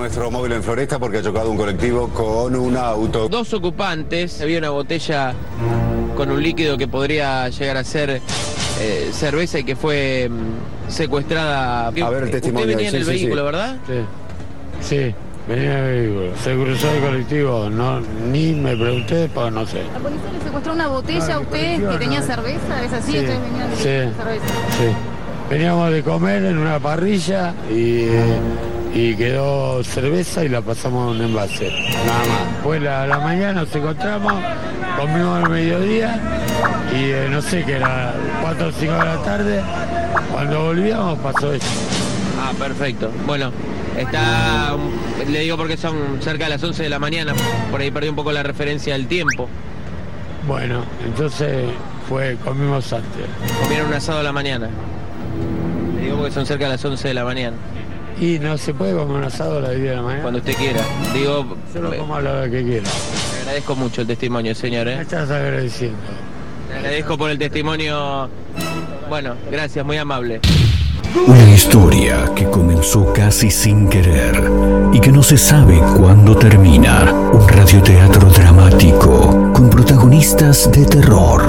Nuestro móvil en Floresta porque ha chocado un colectivo con un auto. Dos ocupantes, había una botella con un líquido que podría llegar a ser eh, cerveza y que fue mm, secuestrada. A ver el testimonio. Usted venía en Sí, el sí, vehículo, sí. ¿verdad? Sí, sí, venía en el vehículo. Se cruzó el colectivo, no, ni me pregunté, pues no sé. La policía le secuestró una botella No, a ustedes que tenía no. cerveza, ¿es así? Sí, Ustedes venían de sí. cerveza. Sí. Veníamos de comer en una parrilla y, eh, y quedó cerveza y la pasamos a un envase. Nada más. Después a la mañana nos encontramos, comimos al mediodía y eh, no sé qué era, 4 o 5 de la tarde. Cuando volvíamos pasó eso. Ah, perfecto. Bueno, está. Le digo porque son cerca de las 11 de la mañana. Por ahí perdí un poco la referencia del tiempo. Bueno, entonces fue, comimos antes. Comieron un asado a la mañana. Le digo porque son cerca de las 11 de la mañana. Y no se puede comer un asado a las 10 de la mañana. Cuando usted quiera. Digo, Yo lo me como a la hora que quiera. agradezco mucho el testimonio, señor. Me ¿eh? estás agradeciendo. Le agradezco por el testimonio. Bueno, gracias, muy amable. Una historia que comenzó casi sin querer y que no se sabe cuándo termina. Un radioteatro dramático con protagonistas de terror.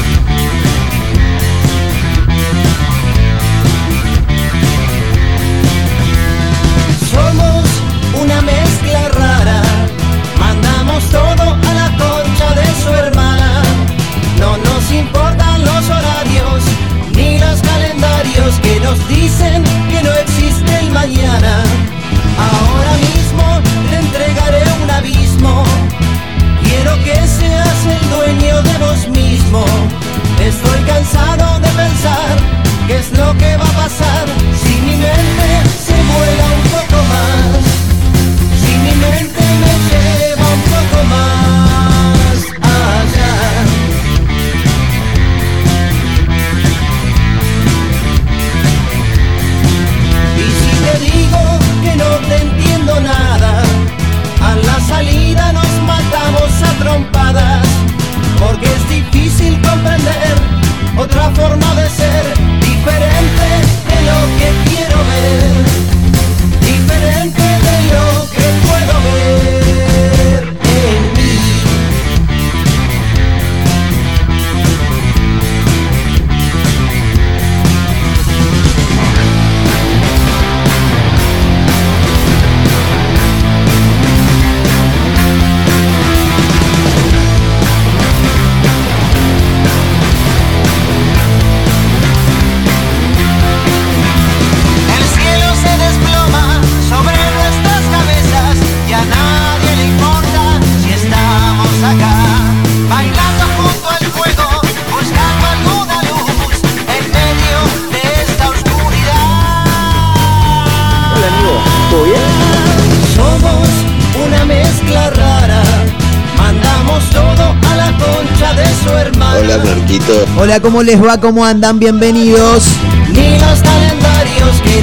Hola, ¿cómo les va? ¿Cómo andan? Bienvenidos.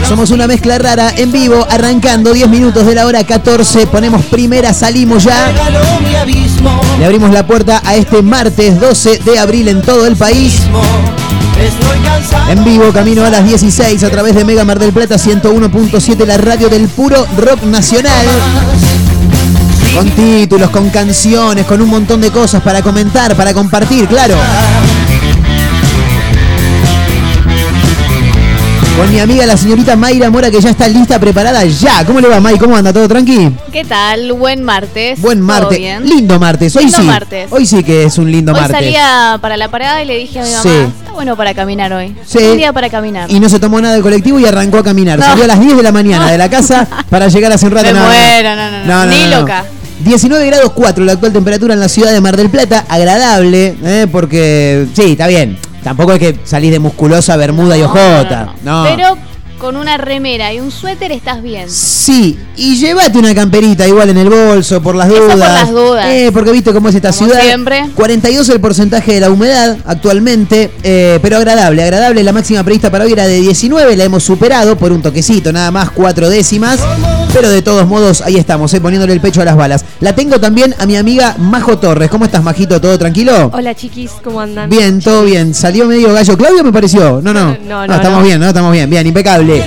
Somos una mezcla rara en vivo, arrancando 10 minutos de la hora 14. Ponemos primera, salimos ya. Le abrimos la puerta a este martes 12 de abril en todo el país. En vivo, camino a las 16 a través de Mega Mar del Plata 101.7, la radio del puro rock nacional. Con títulos, con canciones, con un montón de cosas para comentar, para compartir, claro. Con mi amiga la señorita Mayra Mora que ya está lista, preparada ya. ¿Cómo le va, May? ¿Cómo anda? ¿Todo tranqui? ¿Qué tal? Buen martes. Buen ¿Todo martes. bien? Lindo martes. Hoy Lindo sí. martes. Hoy sí que es un lindo Hoy martes. salía para la parada y le dije a mi mamá, Sí. está bueno para caminar hoy. Sí. Un día para caminar. Y no se tomó nada del colectivo y arrancó a caminar. No. Salió a las 10 de la mañana de la casa para llegar hace un rato. Me No, no, no. muero, no, no, no. Ni loca. 19 grados 4 la actual temperatura en la ciudad de Mar del Plata. Agradable, ¿eh? porque sí, está bien. Tampoco es que salís de musculosa, bermuda y ojota. No. Pero con una remera y un suéter estás bien. Sí, y llévate una camperita igual en el bolso por las Eso dudas. por las dudas. Eh, porque viste cómo es esta Como ciudad. siempre. 42 el porcentaje de la humedad actualmente, eh, pero agradable, agradable. La máxima prevista para hoy era de 19, la hemos superado por un toquecito, nada más, cuatro décimas. Pero de todos modos, ahí estamos, eh, poniéndole el pecho a las balas. La tengo también a mi amiga Majo Torres. ¿Cómo estás, Majito? ¿Todo tranquilo? Hola chiquis, ¿cómo andan? Bien, todo bien. Salió medio gallo. Claudio me pareció. No, no. No, no, estamos no. bien, ¿no? Estamos bien, bien, impecable.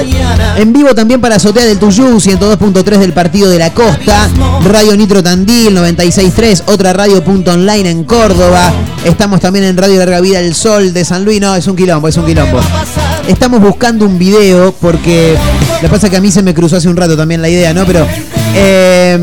Mañana. En vivo también para Azotea del Tuyú, 102.3 del Partido de la Costa, Radio Nitro Tandil, 96.3, otra radio punto online en Córdoba. Estamos también en Radio Larga Vida El Sol de San Luis. No, es un quilombo, es un quilombo. Estamos buscando un video porque lo que pasa es que a mí se me cruzó hace un rato también la idea, ¿no? Pero eh,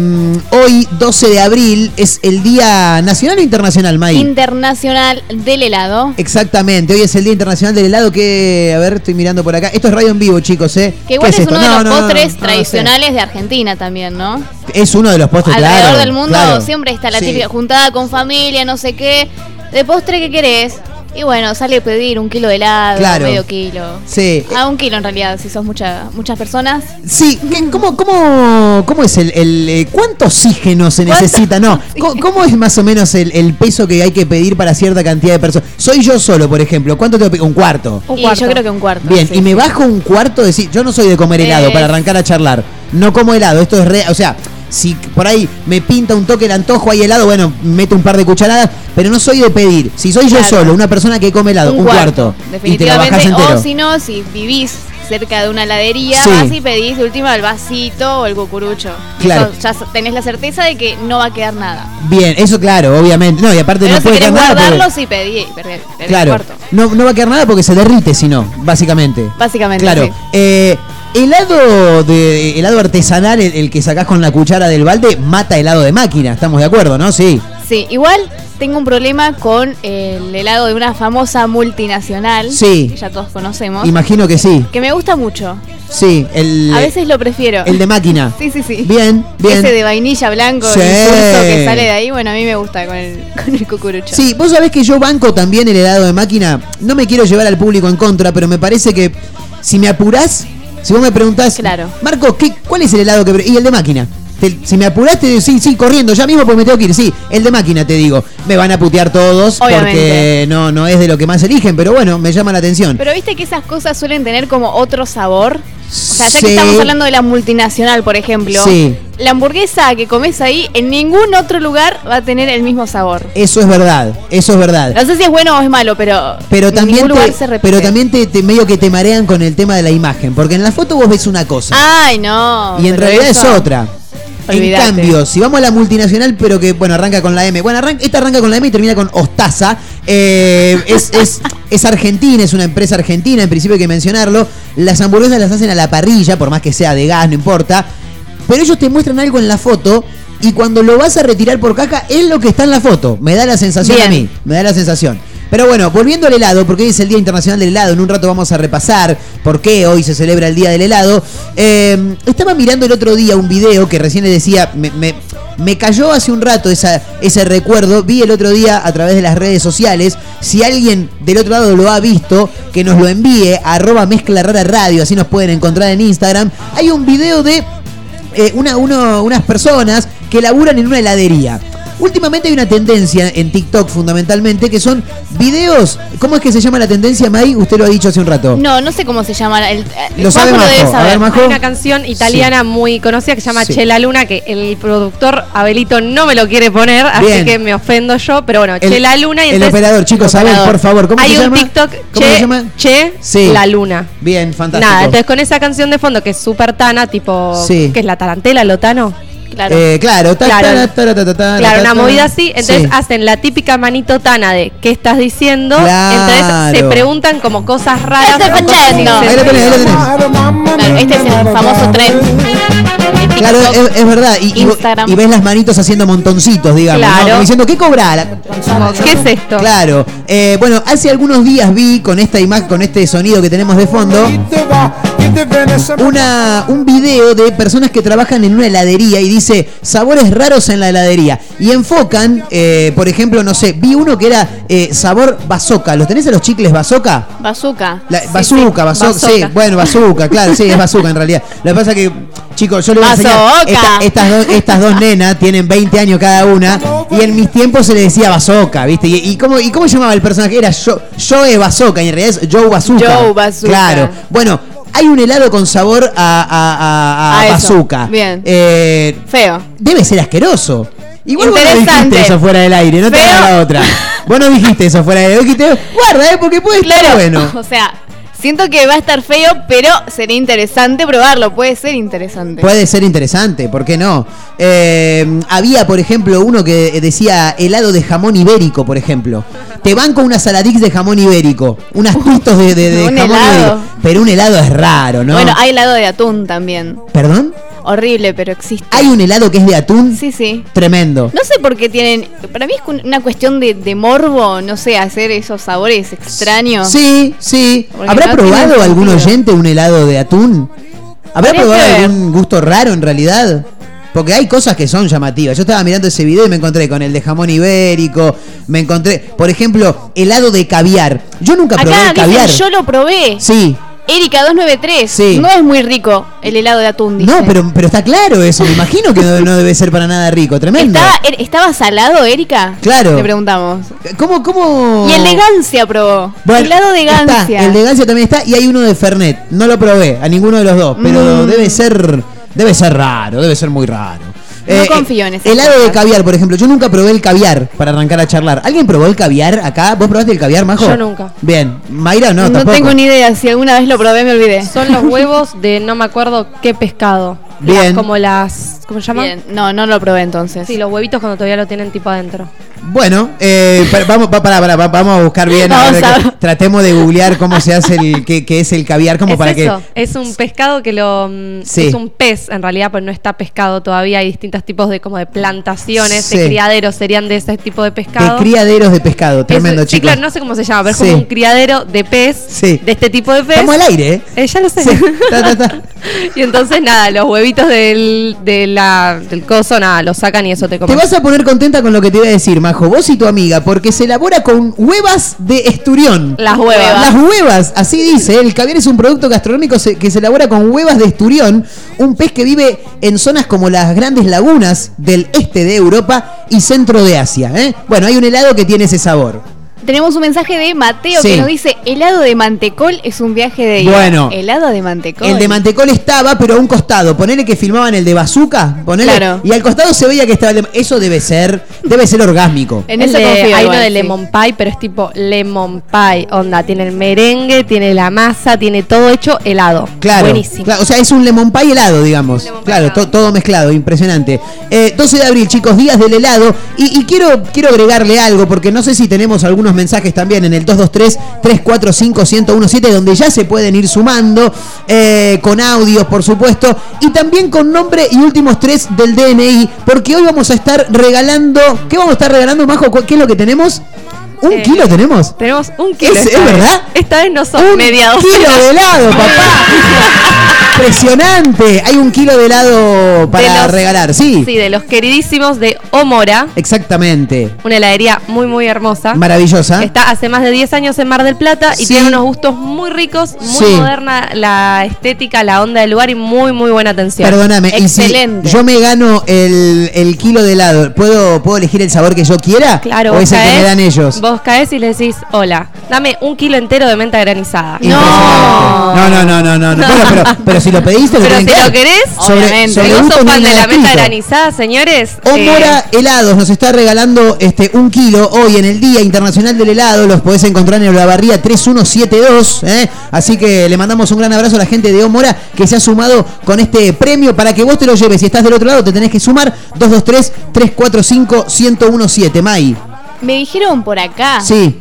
hoy, 12 de abril, es el Día Nacional o Internacional, May. Internacional del helado. Exactamente, hoy es el Día Internacional del Helado que, a ver, estoy mirando por acá. Esto es radio en vivo, chicos, Que igual ¿Qué es, uno de los no, postres no, no tradicionales de Argentina también, ¿no? Es uno de los postres, Alrededor claro, del mundo claro. siempre está la Sí. típica juntada con familia, no sé qué. De postre, ¿qué querés? Y bueno, sale a pedir un kilo de helado, Claro. medio kilo. Sí. A un kilo en realidad, si sos mucha, muchas personas. Sí, ¿qué- ¿cómo, cómo, cómo es el, el, eh, cuánto oxígeno se ¿Cuánto necesita? No? ¿cómo, cómo es más o menos el, el peso que hay que pedir para cierta cantidad de personas? Soy yo solo, por ejemplo, ¿cuánto tengo que pedir? Un cuarto. Un y cuarto. yo creo que un cuarto. Bien, sí. y me bajo un cuarto, de decir, yo no soy de comer helado Eh. para arrancar a charlar. No como helado, esto es real, o sea, si por ahí me pinta un toque el antojo, hay helado, bueno, meto un par de cucharadas, pero no soy de pedir. Si soy yo solo, una persona que come helado, un, cuarto, y te lo bajás Definitivamente. O si no, si vivís cerca de una heladería, Sí. vas y pedís de última el vasito o el cucurucho. Claro. eso ya tenés la certeza de que no va a quedar nada. Bien, eso claro, obviamente. No, y aparte Pero no si puede quedar nada. porque- pedí. pedí Claro, no, no va a quedar nada porque se derrite si no, básicamente. Básicamente, Claro. sí. Eh, helado de helado artesanal, el, el que sacás con la cuchara del balde, mata helado de máquina, estamos de acuerdo, ¿no? Sí. Sí, igual tengo un problema con el helado de una famosa multinacional. Sí. Que ya todos conocemos. Imagino que sí. que me gusta mucho. Sí, el, A veces lo prefiero. el de máquina. Sí, sí, sí. Bien, bien. Ese de vainilla blanco, Sí. el que sale de ahí, bueno, a mí me gusta con el, con el cucurucho. Sí, vos sabés que yo banco también el helado de máquina. No me quiero llevar al público en contra, pero me parece que si me apurás, si vos me preguntás, Claro. Marco, ¿qué, ¿cuál es el helado que... pre-?" Y el de máquina. Te- si me apurás, te digo, sí, sí, corriendo, ya mismo porque me tengo que ir. Sí, el de máquina, te digo. Me van a putear todos porque no, no es de lo que más eligen, pero bueno, me llama la atención. Pero viste que esas cosas suelen tener como otro sabor. O sea, ya Sí. que estamos hablando de la multinacional, por ejemplo, Sí. la hamburguesa que comes ahí en ningún otro lugar va a tener el mismo sabor. Eso es verdad, eso es verdad. No sé si es bueno o es malo, pero, Pero en también, ningún lugar te, se repite. pero también te, te- medio que te marean con el tema de la imagen, porque en la foto vos ves una cosa. Ay, no. Y en realidad eso- es otra. En cambio, si vamos a la multinacional, pero que, bueno, arranca con la M. Bueno, esta arranca con la M y termina con Ostaza. Eh, es, es, es argentina, es una empresa argentina, en principio hay que mencionarlo. Las hamburguesas las hacen a la parrilla, por más que sea de gas, no importa. Pero ellos te muestran algo en la foto y cuando lo vas a retirar por caja es lo que está en la foto. Me da la sensación a mí, me da la sensación. Pero bueno, volviendo al helado, porque hoy es el Día Internacional del Helado, en un rato vamos a repasar por qué hoy se celebra el Día del Helado. Eh, estaba mirando el otro día un video que recién le decía, me, me- me cayó hace un rato esa, ese recuerdo, vi el otro día a través de las redes sociales, si alguien del otro lado lo ha visto, que nos lo envíe a arroba mezcla radio, así nos pueden encontrar en Instagram. Hay un video de eh, una, uno- unas personas que laburan en una heladería. Últimamente hay una tendencia en TikTok fundamentalmente que son videos. ¿Cómo es que se llama la tendencia, May? Usted lo ha dicho hace un rato. No, no sé cómo se llama. El, Lo sabe Majo. debe A ver, saber. Majo. Hay una canción italiana muy conocida que se llama Sí. Chela Luna, que el productor Abelito no me lo quiere poner, Bien. así que me ofendo yo, pero bueno, El- Chela Luna y el entonces- operador, chicos, saben, por favor, ¿cómo Hay se un llama? TikTok, ¿Cómo Che, se llama? Che Sí. La Luna. Bien, fantástico. Nada, entonces con esa canción de fondo que es súper tana, tipo, Sí. que es la tarantela, lotano. Claro. Eh, claro, ta, Claro. ta, ta, una movida así, entonces Sí. hacen la típica manito tana de ¿qué estás diciendo? Claro. Entonces se preguntan como cosas raras. Estoy o cosas escuchando. sin Ahí lo tenés, ahí lo sentido. tenés. Claro, este es el famoso tren. Claro, es, es verdad. Y, Instagram. y ves las manitos haciendo montoncitos, digamos. diciendo, ¿qué cobrar? ¿Qué es esto? Claro. Eh, bueno, hace algunos días vi con esta imagen, con este sonido que tenemos de fondo, una, un video de personas que trabajan en una heladería y dice sabores raros en la heladería. Y enfocan, eh, por ejemplo, no sé, vi uno que era eh, sabor bazooka. ¿Los tenés a los chicles bazooka? Bazooka. La, Sí, bazooka, sí. bazooka, sí, bueno, bazooka, claro, sí, es bazooka en realidad. Lo que pasa que, chicos, yo les voy a enseñar, Bazooka. esta- estas, dos, estas dos nenas tienen 20 años cada una, y en mis tiempos se le decía bazooka, ¿viste? ¿Y, y cómo, ¿Y cómo llamaba el personaje? Era Joe, Joe Bazooka, y en realidad es Joe Bazooka. Joe Bazooka. Claro, bueno, hay un helado con sabor a, a, a- a bazooka. Bien. Eh, Feo. debe ser asqueroso. Igual vos no dijiste eso fuera del aire, no te hagas la otra. Vos no dijiste eso fuera del aire, dijiste, guarda, eh, porque puede estar Claro. bueno. O sea, siento que va a estar feo, pero sería interesante probarlo. Puede ser interesante. Puede ser interesante, ¿por qué no? Eh, había, por ejemplo, uno que decía helado de jamón ibérico, por ejemplo. Te banco unas saladix de jamón ibérico, unas pistos de, de- de Un jamón helado. ibérico. Pero un helado es raro, ¿no? Bueno, hay helado de atún también. ¿Perdón? Horrible, pero existe. ¿Hay un helado que es de atún? Sí, sí. Tremendo. No sé por qué tienen. Para mí es una cuestión de, de morbo, no sé, hacer esos sabores extraños. Sí, sí. Porque ¿Habrá no probado algún oyente un helado de atún? ¿Habrá probado ver. algún gusto raro en realidad? Porque hay cosas que son llamativas. Yo estaba mirando ese video y me encontré con el de jamón ibérico. Me encontré, por ejemplo, helado de caviar. Yo nunca probé Acá el caviar. dicen, yo lo probé. Sí. Erika 293. Sí. No es muy rico el helado de atún, dice. No, pero, pero está claro eso. Me imagino que no, no debe ser para nada rico. Tremendo. ¿Estaba, er- ¿Estaba salado, Erika? Claro. Le preguntamos. ¿Cómo, cómo? Y el de Gancia probó. Bueno, helado de está, Gancia. el de Gancia también está y hay uno de Fernet. No lo probé a ninguno de los dos, pero Mm. debe ser debe ser raro, debe ser muy raro. No confío en esas Helado de caviar, por ejemplo. Yo nunca probé el caviar para arrancar a charlar. ¿Alguien probó el caviar acá? ¿Vos probaste el caviar, Majo? Yo nunca. Bien. Mayra, no, No, tampoco. tengo ni idea. Si alguna vez lo probé, me olvidé. Son los huevos de no me acuerdo qué pescado. Bien. Las- como las. ¿Cómo se llama? Bien. No, no lo probé entonces. Sí, los huevitos cuando todavía lo tienen tipo adentro. Bueno, eh, pa- vamos, pa- pará, pará, pa- vamos a buscar bien. a Vamos ver, a- que- Tratemos de googlear cómo se hace el qué, qué es el caviar, como es para eso, que. es un pescado que lo mm, Sí. es un pez en realidad, pero no está pescado todavía. Hay distintos tipos de como de plantaciones, Sí. de criaderos serían de ese tipo de De pescado. criaderos de pescado, tremendo, Eso- sí, chicos. claro, no sé cómo se llama, pero es Sí. como un criadero de pez, Sí. de este tipo de pez. Estamos al aire, ¿eh? Eh, ya lo sé. Sí. Ta, ta, ta. y entonces nada, los huevitos del, de la, del coso, nada, los sacan y eso te Te comes. vas a poner contenta con lo que te voy a decir, Majo, vos y tu amiga, porque se elabora con huevas de esturión. Las huevas. Las huevas, así dice. El caviar es un producto gastronómico que se elabora con huevas de esturión, un pez que vive en zonas como las grandes lagunas del este de Europa y centro de Asia. ¿eh? Bueno, hay un helado que tiene ese sabor. Tenemos un mensaje de Mateo Sí. que nos dice: helado de mantecol es un viaje de ida. Bueno. Helado de mantecol. El de mantecol estaba, pero a un costado. Ponele que filmaban el de bazooka, ponele. Claro. Y al costado se veía que estaba el de- Eso debe ser, debe ser orgásmico. En El eso de- confío hay igual, uno de sí. lemon pie, pero es tipo lemon pie. Onda, tiene el merengue, tiene la masa, tiene todo hecho helado. Claro, Buenísimo. claro, o sea, es un lemon pie helado, digamos. Lemon claro, to- todo mezclado, impresionante. Eh, 12 de abril, chicos, días del helado. Y, y quiero, quiero agregarle algo, porque no sé si tenemos algunos mensajes también en el 223-345-1017, donde ya se pueden ir sumando, eh, con audios, por supuesto, y también con nombre y últimos tres del DNI, porque hoy vamos a estar regalando. ¿Qué vamos a estar regalando, Majo? ¿Qué es lo que tenemos? ¿Un Eh, kilo tenemos? Tenemos un kilo. ¿Es- esta es vez. verdad? Esta vez no son Un mediados. kilo de helado, papá. Impresionante. Hay un kilo de helado para los- regalar, sí. Sí, de los queridísimos de Omora, Exactamente. una heladería muy, muy hermosa. Maravillosa. Está hace más de 10 años en Mar del Plata y Sí. tiene unos gustos muy ricos, muy Sí. moderna la estética, la onda del lugar y muy, muy buena atención. Perdóname, si Excelente. yo me gano el, el kilo de helado, ¿puedo, ¿puedo elegir el sabor que yo quiera? Claro, ¿O es el que me dan ellos? Vos caes y le decís, hola, dame un kilo entero de menta granizada. No, no, no, no, no. no. Bueno, pero, pero si lo pediste, lo Pero si que lo querés, Sobre- obviamente. sobre vos gusto hay fan de la escrito. granizada, señores. Omora eh, Helados nos está regalando este un kilo hoy en el Día Internacional del Helado. Los podés encontrar en Olavarría 3172. ¿eh? Así que le mandamos un gran abrazo a la gente de Omora que se ha sumado con este premio para que vos te lo lleves. Si estás del otro lado, te tenés que sumar 223-345-1017. May. Me dijeron por acá: Sí.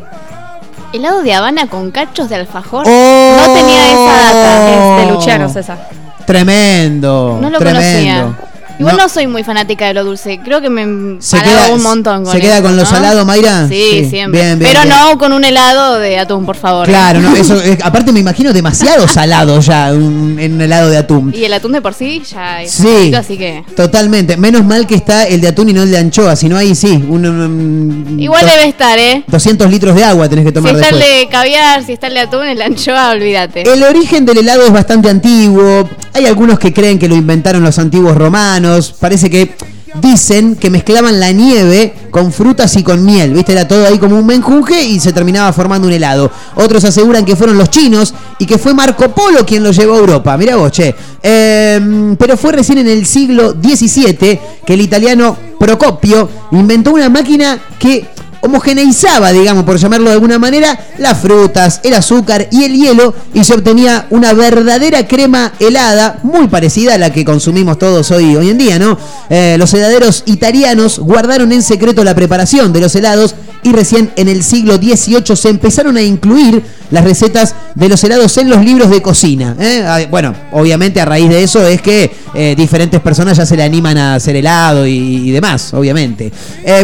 Helado de Habana con cachos de alfajor. Oh. No tenía esa data. es de Luciano César. Tremendo. No lo tremendo. conocía. Igual no. soy muy fanática de lo dulce. Creo que me Se queda- un montón con ¿se queda con lo ¿no? salado, Mayra? Sí, Sí, siempre. bien, bien, Pero bien. no con un helado de atún, por favor. Claro, no, eso, eh, aparte me imagino demasiado salado ya un, en un helado de atún. Y el atún de por sí ya es Sí. así que... Totalmente. Menos mal que está el de atún y no el de anchoa, si no ahí sí. Un, un- Igual debe estar, ¿eh? 200 litros de agua tenés que Si tomar está el de caviar, si está el de atún, el de anchoa, olvídate. El origen del helado es bastante antiguo. Hay algunos que creen que lo inventaron los antiguos romanos. Parece que dicen que mezclaban la nieve con frutas y con miel. ¿Viste? Era todo ahí como un menjunje y se terminaba formando un helado. Otros aseguran que fueron los chinos y que fue Marco Polo quien lo llevó a Europa. Mirá vos, che. Eh, pero fue recién en el siglo XVII que el italiano Procopio inventó una máquina que homogeneizaba, digamos, por llamarlo de alguna manera, las frutas, el azúcar y el hielo y se obtenía una verdadera crema helada, muy parecida a la que consumimos todos hoy, hoy en día, ¿no? Eh, los heladeros italianos guardaron en secreto la preparación de los helados y recién en el siglo XVIII se empezaron a incluir las recetas de los helados en los libros de cocina. ¿eh? Bueno, obviamente a raíz de eso es que eh, diferentes personas ya se le animan a hacer helado y, y demás, obviamente.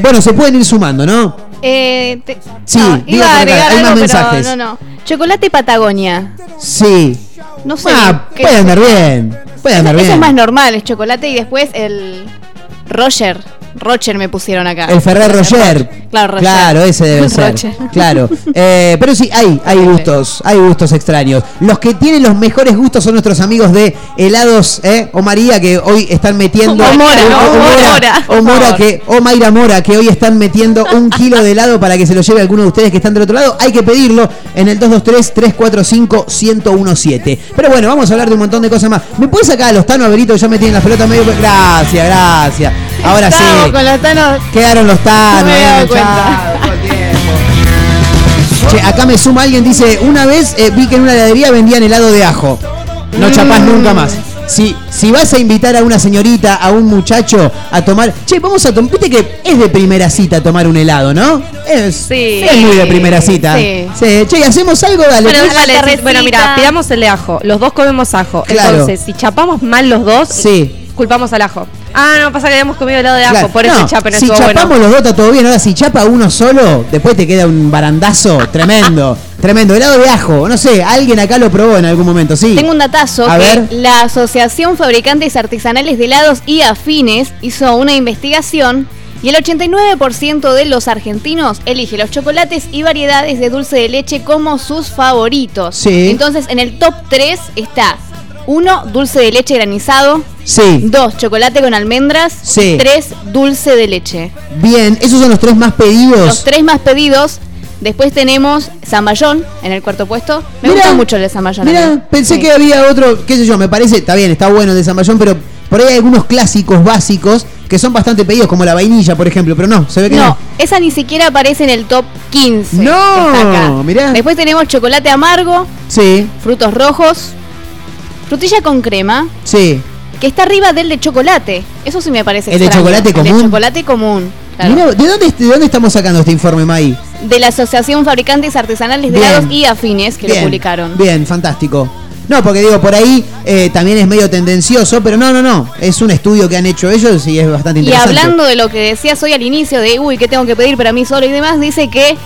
Bueno, se pueden ir sumando, ¿no? Eh, te- Sí, no, iba a agregar hay más mensajes. pero no, no. Chocolate Patagonia. Sí. No sé. Ah, puede andar bien. Puede andar Eso bien. es más normal, es chocolate y después el Roger. Roger me pusieron acá. El Ferrer Roger. Claro, Roger. Claro, ese debe ser. Roger. Claro. Eh, pero sí, hay, hay gustos, hay gustos extraños. Los que tienen los mejores gustos son nuestros amigos de helados, ¿eh? O María, que hoy están metiendo. O Mora, o, o Mora, Mora, o Mora que, o Mayra Mora, que hoy están metiendo un kilo de helado para que se lo lleve alguno de ustedes que están del otro lado. Hay que pedirlo en el 223-345-1017. Pero bueno, vamos a hablar de un montón de cosas más. ¿Me puedes sacar a los Tano Averito? Ya me tienen las pelotas medio. Gracias, gracias. Ahora Estamos sí. con los tanos. Quedaron los tanos. No me dado. Che, acá me suma alguien, dice, una vez eh, vi que en una heladería vendían helado de ajo. No chapás Mm. nunca más. Si, si vas a invitar a una señorita, a un muchacho a tomar... Che, vamos a tomar... Viste que es de primera cita tomar un helado, ¿no? Es, Sí. es muy de primera cita. Sí. Che, ¿y hacemos algo? Dale. Bueno, pues. dale, sí, bueno, mira, pidamos el de ajo. Los dos comemos ajo. Claro. Entonces, si chapamos mal los dos, Sí. Culpamos al ajo. Ah, no, pasa que habíamos comido helado de ajo, Claro. por eso No, el chape no si estuvo chapamos bueno. los dos está todo bien. Ahora, si chapa uno solo, después te queda un barandazo tremendo. tremendo. Helado de ajo. No sé, alguien acá lo probó en algún momento, sí. Tengo un datazo A que ver. la Asociación Fabricantes Artesanales de Helados y Afines hizo una investigación y el 89% de los argentinos elige los chocolates y variedades de dulce de leche como sus favoritos. Sí. Entonces, en el top 3 está 1. Dulce de leche granizado. Sí. 2. Chocolate con almendras. Sí. 3. Dulce de leche. Bien, esos son los tres más pedidos. Los tres más pedidos. Después tenemos Zamballón en el cuarto puesto. Me Mirá, gusta mucho el de Zamballón. Mira, pensé Sí. que había otro, qué sé yo, me parece, está bien, está bueno el de Zamballón, pero por ahí hay algunos clásicos básicos que son bastante pedidos, como la vainilla, por ejemplo, pero no, se ve que no. No, esa ni siquiera aparece en el top 15. No, mirá. Después tenemos chocolate amargo, Sí, frutos rojos, frutilla con crema, sí. que está arriba del de chocolate. Eso sí me parece ¿El de chocolate El común? de chocolate común. claro. Mirá, ¿de dónde, ¿de dónde estamos sacando este informe, May? De la Asociación Fabricantes Artesanales de. Helados y Afines, que lo publicaron. Bien, fantástico. No, porque digo, por ahí eh, también es medio tendencioso, pero no, no, no. Es un estudio que han hecho ellos y es bastante Y interesante. hablando de lo que decías hoy al inicio, de uy, ¿qué tengo que pedir para mí solo y demás? Dice que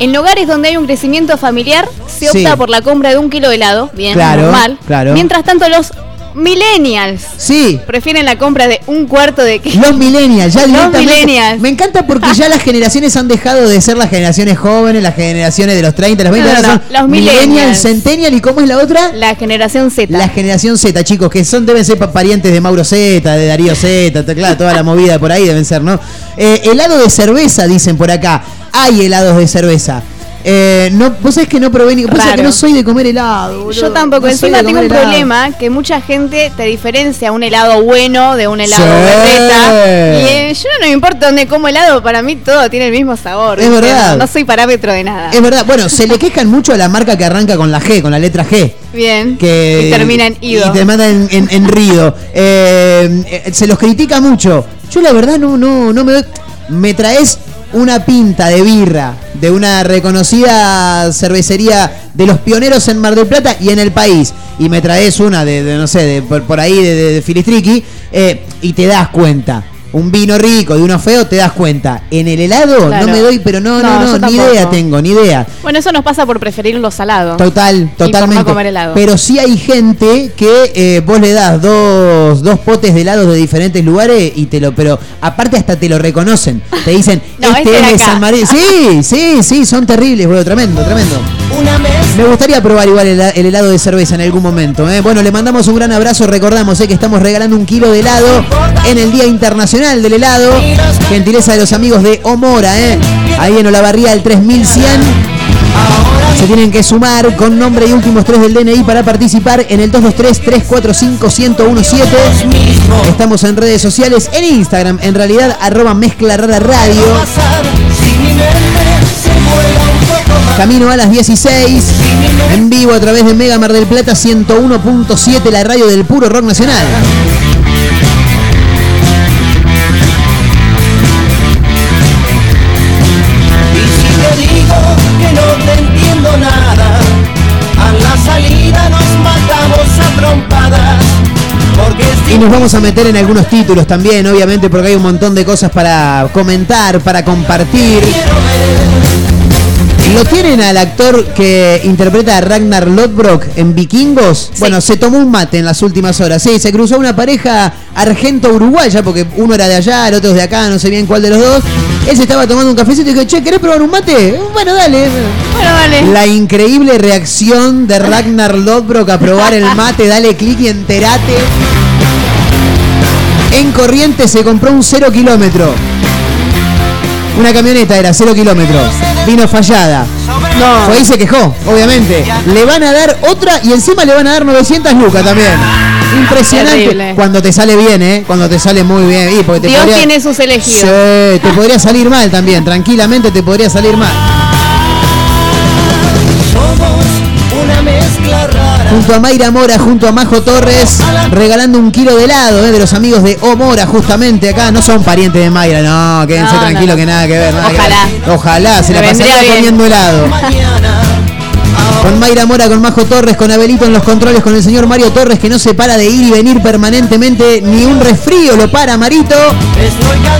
en lugares donde hay un crecimiento familiar se opta Sí. por la compra de un kilo de helado, bien, Claro, normal. claro. Mientras tanto, los millennials Sí, prefieren la compra de un cuarto de kilo. Los millennials, ya Los millennials. Me encanta porque ya las generaciones han dejado de ser las generaciones jóvenes, las generaciones de los 30, los 20, No, no, ahora no, son los millennials, millennials. centennial y ¿cómo es la otra? La generación Z. La generación Z, chicos, que son deben ser pa- parientes de Mauro Z, de Darío Z, claro, toda la movida por ahí deben ser, ¿no? Eh, helado de cerveza, dicen por acá. Hay helados de cerveza. Eh, no, vos sabés que no probé ni. Vos sabés que no soy de comer helado. boludo. Yo tampoco. No Encima de tengo un helado. problema que mucha gente te diferencia un helado bueno de un helado Sí. berreta. Y eh, yo no me importa dónde como helado, para mí todo tiene el mismo sabor. Es verdad. No, no soy parámetro de nada. Es verdad, bueno, se le quejan mucho a la marca que arranca con la G, con la letra G. Bien. que y termina en ido. y termina en, en- en rido. Eh, se los critica mucho. Yo la verdad no, no, no me doy- me traes una pinta de birra de una reconocida cervecería de los pioneros en Mar del Plata y en el país, y me traes una de, no sé, de, por, por ahí de, de- Filistriki, eh, y te das cuenta. Un vino rico y uno feo, te das cuenta. En el helado Claro. no me doy, pero no, no, No, ni idea tengo, ni idea. Bueno, eso nos pasa por preferir lo salado. Total, por no totalmente. comer helado. Pero sí hay gente que eh, vos le das dos, dos potes de helados de diferentes lugares y te lo, pero aparte hasta te lo reconocen. Te dicen, No, este este es de de acá. San Marino. Sí, sí, sí, son terribles, boludo, tremendo, tremendo. Una Me gustaría probar igual el, el helado de cerveza en algún momento. ¿eh? Bueno, le mandamos un gran abrazo. Recordamos eh, que estamos regalando un kilo de helado en el Día Internacional del Helado. Gentileza de los amigos de Omora. ¿eh? Ahí en Olavarría, el 3100. Se tienen que sumar con nombre y últimos tres del DNI para participar en el 223-345-1017. Estamos en redes sociales, en Instagram, en realidad, arroba mezcla radio. Camino a las 16, en vivo a través de Mega Mar del Plata 101.7, la radio del puro rock nacional. Y nos vamos a meter en algunos títulos también, obviamente, porque hay un montón de cosas para comentar, para compartir. ¿Lo tienen al actor que interpreta a Ragnar Lodbrok en Vikingos? Bueno, se tomó un mate en las últimas horas. Sí, se cruzó una pareja argento-uruguaya, porque uno era de allá, el otro es de acá, no sé bien cuál de los dos. Él se estaba tomando un cafecito y dijo, che, ¿querés probar un mate? Bueno, dale. Bueno, vale. La increíble reacción de Ragnar Lodbrok a probar el mate, dale clic y enterate. En Corrientes se compró un cero kilómetro. Una camioneta era cero kilómetros. Vino fallada. No. Fue ahí y se quejó, obviamente. Le van a dar otra y encima le van a dar 900 lucas también. Impresionante. Terrible. Cuando te sale bien, ¿eh? Cuando te sale muy bien. Y porque te Dios podría- tiene sus elegidos. Sí, te podría salir mal también. Tranquilamente te podría salir mal. somos una mezcla rara. Junto a Mayra Mora, junto a Majo Torres, regalando un kilo de helado, ¿eh? de los amigos de O Mora, justamente acá. No son parientes de Mayra, no, quédense No, tranquilos no. que nada que ver. nada que Ojalá. ver. Ojalá, se Me la pasaría comiendo helado. Con Mayra Mora, con Majo Torres, con Abelito en los controles, con el señor Mario Torres que no se para de ir y venir permanentemente, ni un resfrío lo para, Marito.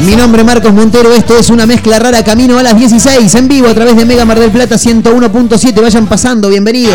Mi nombre es Marcos Montero, esto es una mezcla rara camino a las 16 en vivo a través de Mega Mar del Plata 101.7. Vayan pasando, bienvenidos.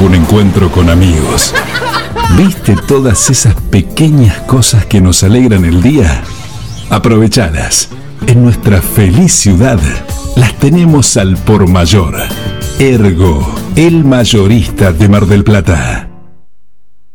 un encuentro con amigos. ¿Viste todas esas pequeñas cosas que nos alegran el día? Aprovechadas. En nuestra feliz ciudad las tenemos al por mayor. Ergo, el mayorista de Mar del Plata.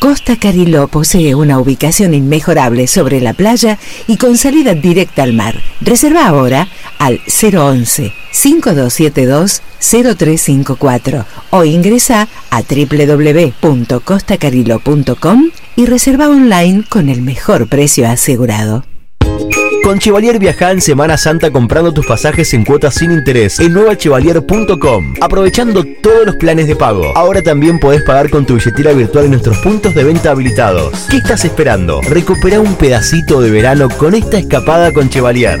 Costa Cariló posee una ubicación inmejorable sobre la playa y con salida directa al mar. Reserva ahora al 011 5272 0354 o ingresa a www.costacariló.com y reserva online con el mejor precio asegurado. Con Chevalier viaja en Semana Santa comprando tus pasajes en cuotas sin interés en nuevachevalier.com, aprovechando todos los planes de pago. Ahora también podés pagar con tu billetera virtual en nuestros puntos de venta habilitados. ¿Qué estás esperando? Recupera un pedacito de verano con esta escapada con Chevalier.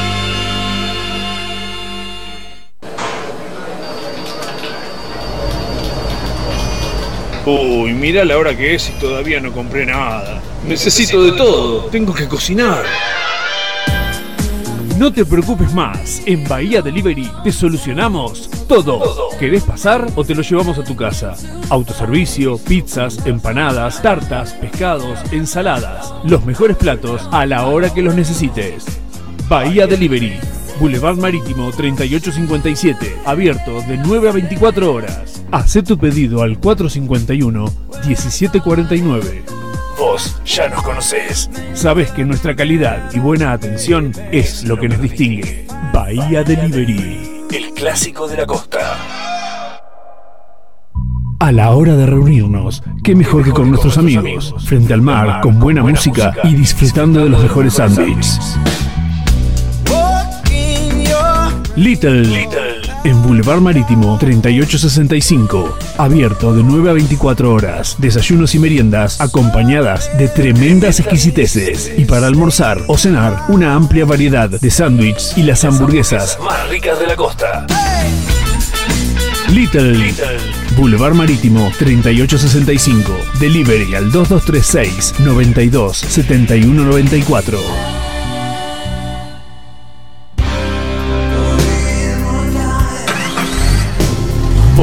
Uy, mira la hora que es y todavía no compré nada. Necesito de todo. Tengo que cocinar. No te preocupes más, en Bahía Delivery te solucionamos todo. ¿Querés pasar o te lo llevamos a tu casa? Autoservicio, pizzas, empanadas, tartas, pescados, ensaladas. Los mejores platos a la hora que los necesites. Bahía Delivery, Boulevard Marítimo 3857, abierto de 9 a 24 horas. Haz tu pedido al 451-1749. Vos ya nos conocés. Sabes que nuestra calidad y buena atención es lo que nos distingue. Bahía Delivery. El clásico de la costa. A la hora de reunirnos, qué mejor que con nuestros amigos, frente al mar, con buena música y disfrutando de los mejores sándwiches. Little, en Boulevard Marítimo 3865, abierto de 9 a 24 horas, desayunos y meriendas acompañadas de tremendas exquisiteces. Y para almorzar o cenar una amplia variedad de sándwiches y las hamburguesas Más ricas de la costa. Little, Boulevard Marítimo 3865, delivery al 2236 92 7194.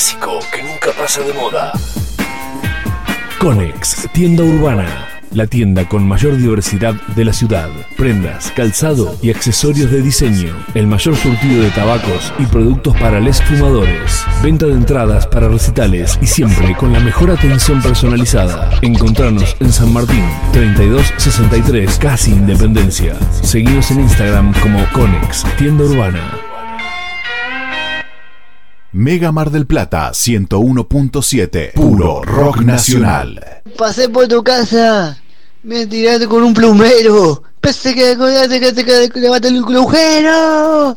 Clásico que nunca pasa de moda. Conex, tienda urbana. La tienda con mayor diversidad de la ciudad. Prendas, calzado y accesorios de diseño. El mayor surtido de tabacos y productos para les fumadores. Venta de entradas para recitales y siempre con la mejor atención personalizada. Encontrarnos en San Martín, 3263, casi Independencia. Seguidos en Instagram como Conex, tienda urbana. Mega Mar del Plata 101.7, puro rock nacional. Pasé por tu casa, me tiraste con un plumero. Pensé que que te que levanta el agujero.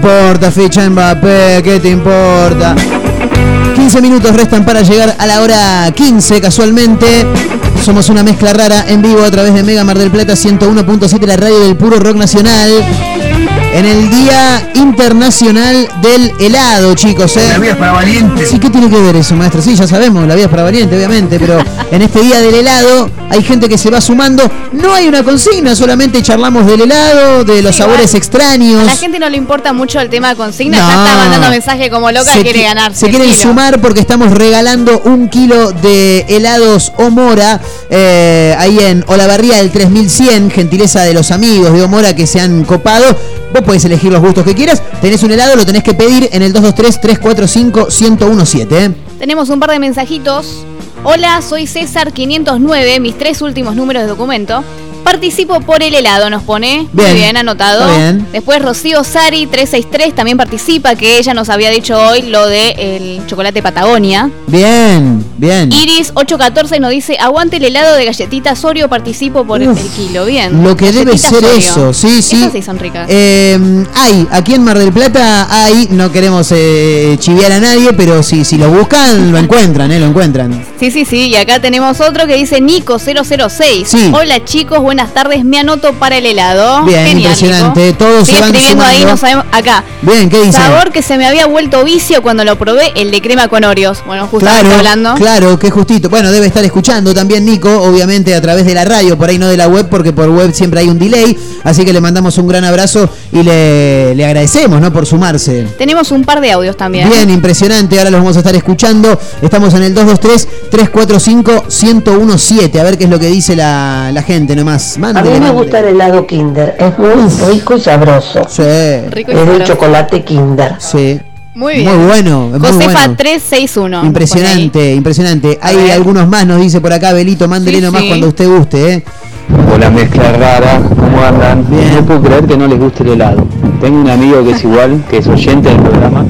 Importa, ficha Mbappé? ¿Qué te importa? 15 minutos restan para llegar a la hora 15 casualmente. Somos una mezcla rara en vivo a través de Mega Mar del Plata 101.7, la radio del puro rock nacional. En el Día Internacional del Helado, chicos. ¿eh? La vida es para valientes. Sí, ¿qué tiene que ver eso, maestro? Sí, ya sabemos, la vida es para valiente, obviamente, pero en este Día del Helado hay gente que se va sumando. No hay una consigna, solamente charlamos del helado, de los Sí, sabores igual. A extraños. la gente no le importa mucho el tema de consigna, No. ya está mandando mensaje como loca, Se quiere qui- ganarse. Se quieren kilo. sumar porque estamos regalando un kilo de helados Omora eh, ahí en Olavarría del 3100, gentileza de los amigos de Omora que se han copado. Vos podés elegir los gustos que quieras. Tenés un helado, lo tenés que pedir en el 223-345-1017. ¿eh? Tenemos un par de mensajitos. Hola, soy César 509, mis tres últimos números de documento. Participo por el helado, nos pone. Bien, Muy bien, anotado. bien. Después Rocío Sari 363 también participa, que ella nos había dicho hoy lo de el chocolate Patagonia. Bien, bien. Iris 814 nos dice, aguante el helado de galletita Sorio, participo por el kilo. Bien. Lo que debe Galletitas ser Oreo. eso, sí, sí. Esas sí son ricas. Eh, hay, aquí en Mar del Plata hay, no queremos eh, chiviar a nadie, pero si, si lo buscan, lo encuentran, ¿eh? Lo encuentran. Sí, sí, sí. Y acá tenemos otro que dice Nico006. Sí. Hola chicos, buenas tardes. Me anoto para el helado. Bien, Genial, impresionante. Nico. Todos se van escribiendo ahí, no sabemos. Acá. Bien, ¿qué dicen? Sabor que se me había vuelto vicio cuando lo probé, el de crema con Oreos. Bueno, justamente Claro, hablando. claro, que justito. Bueno, debe estar escuchando también Nico, obviamente a través de la radio, por ahí no de la web, porque por web siempre hay un delay. Así que le mandamos un gran abrazo y le, le agradecemos, ¿no? Por sumarse. Tenemos un par de audios también. Bien, impresionante. Ahora los vamos a estar escuchando. Estamos en el 223-345-1017. A ver qué es lo que dice la, la gente nomás. A mí me gusta el helado Kinder, es muy rico y sabroso. Sí. Rico y es de sabroso. chocolate Kinder. Sí. Muy bien. Muy bueno, es muy Josefa bueno. 361. Impresionante, impresionante. Hay algunos más, nos dice por acá Belito, mándele Sí, nomás sí. cuando usted guste, ¿eh? Hola mezcla rara, ¿cómo andan? No puedo creer que no les guste el helado. Tengo un amigo que es igual, que es oyente del programa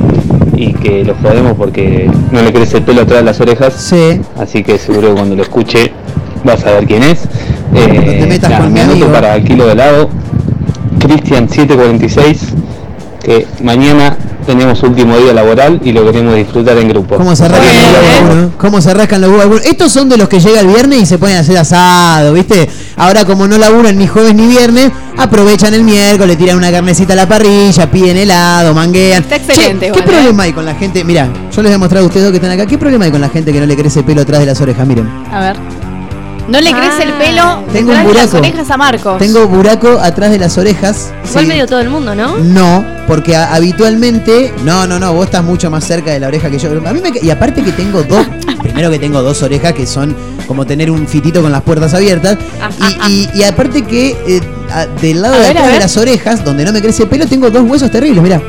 y que lo jodemos porque no le crece el pelo atrás de las orejas. Sí. Así que seguro que cuando lo escuche vas a ver quién es. Eh, te metas con mi me amigo. para el kilo de helado. Cristian 746, que mañana tenemos último día laboral y lo queremos disfrutar en grupo. ¿Cómo se rascan los huevos? ¿Cómo se rascan los huevos? Estos son de los que llega el viernes y se ponen a hacer asado, ¿viste? Ahora como no laburan ni jueves ni viernes, aprovechan el miércoles, tiran una carnecita a la parrilla, piden helado, manguean. Está excelente, Che, ¿Qué igual, ¿eh? problema hay con la gente? Mira, yo les voy a mostrar a ustedes dos que están acá. ¿Qué problema hay con la gente que no le crece pelo atrás de las orejas? Miren. A ver. No le crece el pelo Tengo un detrás de las buraco. orejas a Marcos. Tengo buraco atrás de las orejas. Igual Sí. medio todo el mundo, ¿no? No, porque a- habitualmente. No, no, no, vos estás mucho más cerca de la oreja que yo. A mí me, ca- y aparte que tengo dos. primero que tengo dos orejas que son como tener un fitito con las puertas abiertas. Y, y- y aparte que eh, a- del lado A de ver, a atrás de ver. las orejas, donde no me crece pelo, tengo dos huesos terribles, mirá.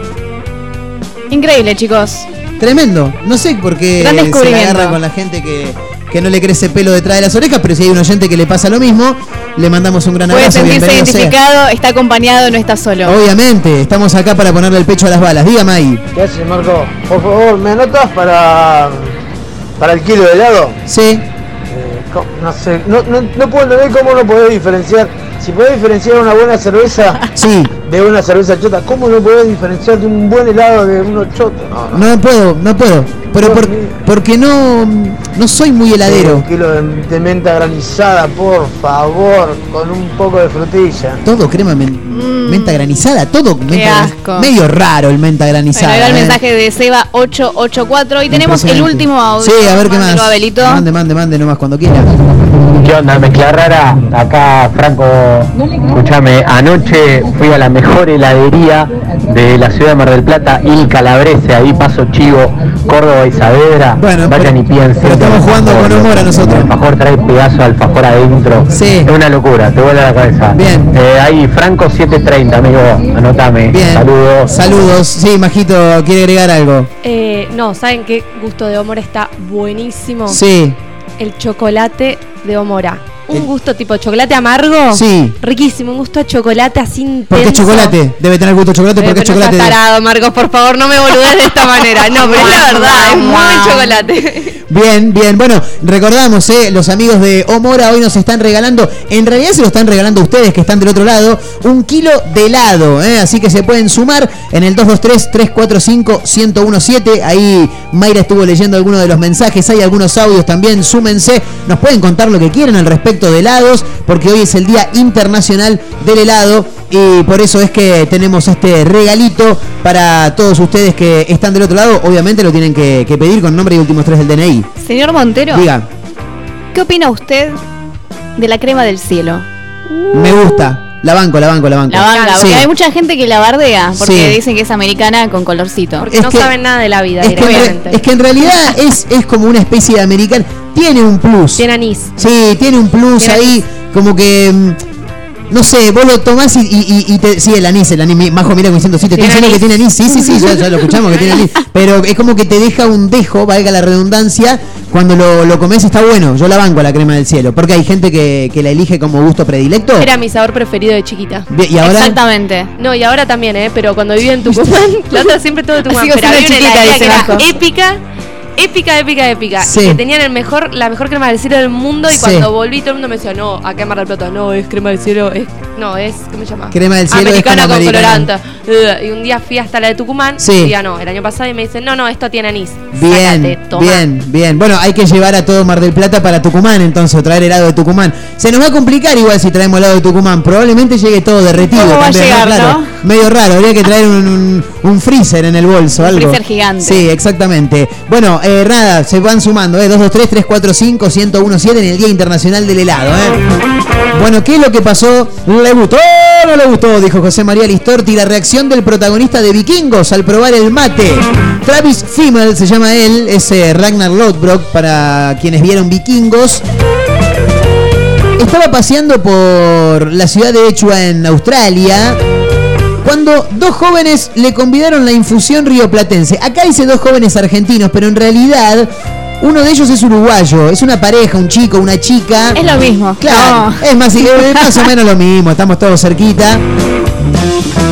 Increíble, chicos. Tremendo. No sé por qué se la agarra con la gente que, que no le crece pelo detrás de las orejas, pero si hay un oyente que le pasa lo mismo, le mandamos un gran Puede abrazo. sentirse bienvenido sea. identificado, está acompañado, no está solo. Obviamente, estamos acá para ponerle el pecho a las balas. Dígame ahí. ¿Qué haces, Marco? Por favor, ¿me anotas para, para el kilo de helado? Sí. Eh, no sé, no, no, no puedo entender cómo no podés diferenciar. Si podés diferenciar una buena cerveza Sí. de una cerveza chota, ¿cómo no podés diferenciar de un buen helado de uno choto? No, no. No puedo, no puedo. Pero por- porque no, no soy muy heladero. Un kilo de, menta granizada, por favor, con un poco de frutilla. Todo crema men- menta granizada, todo menta gran- asco. medio raro el menta Bueno, granizada. era el ¿eh? mensaje de Seba 884 y tenemos el último audio. Sí, a ver qué más. Abelito. Mande, mande, mande nomás cuando quiera. ¿Qué onda, mezcla rara? Acá, Franco, escúchame, anoche fui a la mejor heladería de la ciudad de Mar del Plata, Il Calabrese, ahí paso Chivo, Córdoba y Saavedra. Bueno, Vayan y piensen. estamos jugando con humor a nosotros. El alfajor trae pedazo de alfajor adentro. Sí. Es una locura, te vuela la cabeza. Bien. Eh, ahí, Franco 730, amigo, anotame. Bien. Saludos. Saludos. Sí, Majito, ¿quiere agregar algo? Eh, no, ¿saben qué gusto de Omora está buenísimo? Sí. El chocolate de Omora. Un gusto tipo chocolate amargo. Sí. Riquísimo, un gusto a chocolate así intenso. ¿Por qué chocolate? Debe tener gusto a chocolate Eh, porque es no chocolate. de- tarado, Marcos, por favor, no me boludes de esta manera. No, pero es la verdad, es muy chocolate. Bien, bien. Bueno, recordamos, eh, los amigos de Omora hoy nos están regalando, en realidad se lo están regalando a ustedes que están del otro lado, un kilo de helado. eh, así que se pueden sumar en el 223-345-1017. Ahí Mayra estuvo leyendo algunos de los mensajes, hay algunos audios también. Súmense, nos pueden contar lo que quieren al respecto de helados, porque hoy es el Día Internacional del Helado. Y por eso es que tenemos este regalito para todos ustedes que están del otro lado. Obviamente lo tienen que, que pedir con nombre y últimos tres del DNI. Señor Montero, Diga, ¿qué opina usted de la crema del cielo? me gusta. La banco, la banco, la banco. La banca, Sí. porque hay mucha gente que la bardea porque Sí. dicen que es americana con colorcito. Porque Es no que- saben nada de la vida Es que, en re- directamente. es que en realidad es, es como una especie de americano. Tiene un plus. Tiene anís. Sí, tiene un plus Tiene ahí, como que. mm, No sé, vos lo tomás y, y, y- te. Sí, el anís, el anís. Majo, mira como diciendo, sí, te estoy diciendo que tiene anís. Sí, sí, sí, ya, ya lo escuchamos que tiene anís. Pero es como que te deja un dejo, valga la redundancia, cuando lo, lo comes está bueno. Yo la banco a la crema del cielo. Porque hay gente que, que la elige como gusto predilecto. Era mi sabor preferido de chiquita. Bien, y ahora. Exactamente. No, y ahora también, ¿eh? Pero cuando vivía en Tucumán, la otra siempre todo de Tucumán. Sigo Pero siendo había una chiquita, heladería dice que era épica, épica, épica, épica. Sí. Y que tenían el mejor, la mejor crema del cielo del mundo. Y Sí. cuando volví, todo el mundo me decía, no, acá en Mar del Plata, no, es crema del cielo, es. No, es. ¿Cómo se llama? Crema del cielo Americana con colorante. Y un día fui hasta la de Tucumán. Sí. Y ya no, el año pasado y me dicen, no, no, esto tiene anís. Bien, Sácate, toma. bien, bien. Bueno, hay que llevar a todo Mar del Plata para Tucumán, entonces, o traer helado de Tucumán. Se nos va a complicar igual si traemos helado de Tucumán. Probablemente llegue todo derretido. ¿Cómo va a llegar, Claro, no? Medio raro, habría que traer un, un- un freezer en el bolso, Un algo. freezer gigante. Sí, exactamente. Bueno, eh, nada, se van sumando, ¿eh? 223-345-1017 en el Día Internacional del Helado, ¿eh? Bueno, ¿qué es lo que pasó? ¿Le gustó no le gustó? Dijo José María Listorti. La reacción del protagonista de Vikingos al probar el mate. Travis Fimmel se llama él, es eh, Ragnar Lodbrok para quienes vieron Vikingos. Estaba paseando por la ciudad de Echua en Australia cuando dos jóvenes le convidaron la infusión rioplatense. Acá dice dos jóvenes argentinos, pero en realidad uno de ellos es uruguayo. Es una pareja, un chico, una chica. Es lo mismo. Claro, No. es más, es más o menos lo mismo, estamos todos cerquita.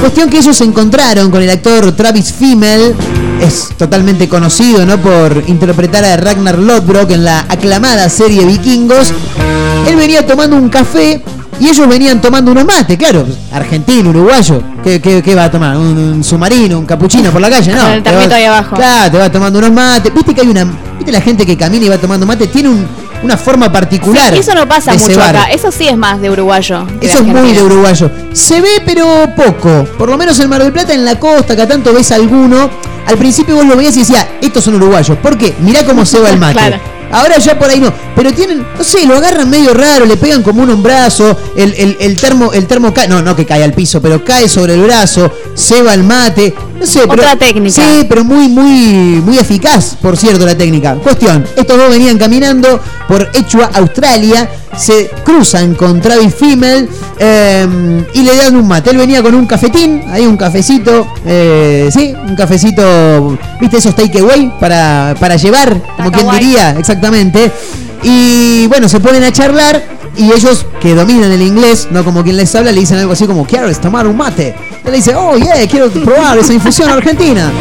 Cuestión que ellos se encontraron con el actor Travis Fimmel, es totalmente conocido, ¿no? Por interpretar a Ragnar Lodbrok en la aclamada serie Vikingos. Él venía tomando un café y ellos venían tomando unos mates, claro, argentino, uruguayo. ¿Qué, qué- qué va a tomar? ¿Un, un submarino, un capuchino por la calle? No. Con el te termito va- ahí abajo. Claro, te va tomando unos mates. Viste que hay una. Viste la gente que camina y va tomando mate, tiene un- una forma particular. Sí, eso no pasa mucho cebar. acá. Eso sí es más de uruguayo. Eso es muy de uruguayo. Se ve, pero poco. Por lo menos en Mar del Plata, en la costa, acá tanto ves alguno. Al principio vos lo veías y decías, estos son uruguayos. ¿Por qué? Mirá cómo se va el mate. Claro. Ahora ya por ahí no. Pero tienen, no sé, lo agarran medio raro, le pegan como un brazo, el, el- el termo, el termo cae, no, no que cae al piso, pero cae sobre el brazo, se va el mate. No sé, pero. Otra técnica. Sí, pero muy, muy, muy eficaz, por cierto, la técnica. Cuestión, estos dos venían caminando por Echua, Australia, se cruzan con Travis Fimmel eh, y le dan un mate. Él venía con un cafetín, ahí un cafecito, eh, sí, un cafecito, ¿viste esos takeaway para, para llevar? Como quien diría, exactamente. Y bueno, se ponen a charlar y ellos que dominan el inglés, no como quien les habla, le dicen algo así como, ¿quieres tomar un mate? Él le dice, oh, yeah, quiero probar esa infusión argentina.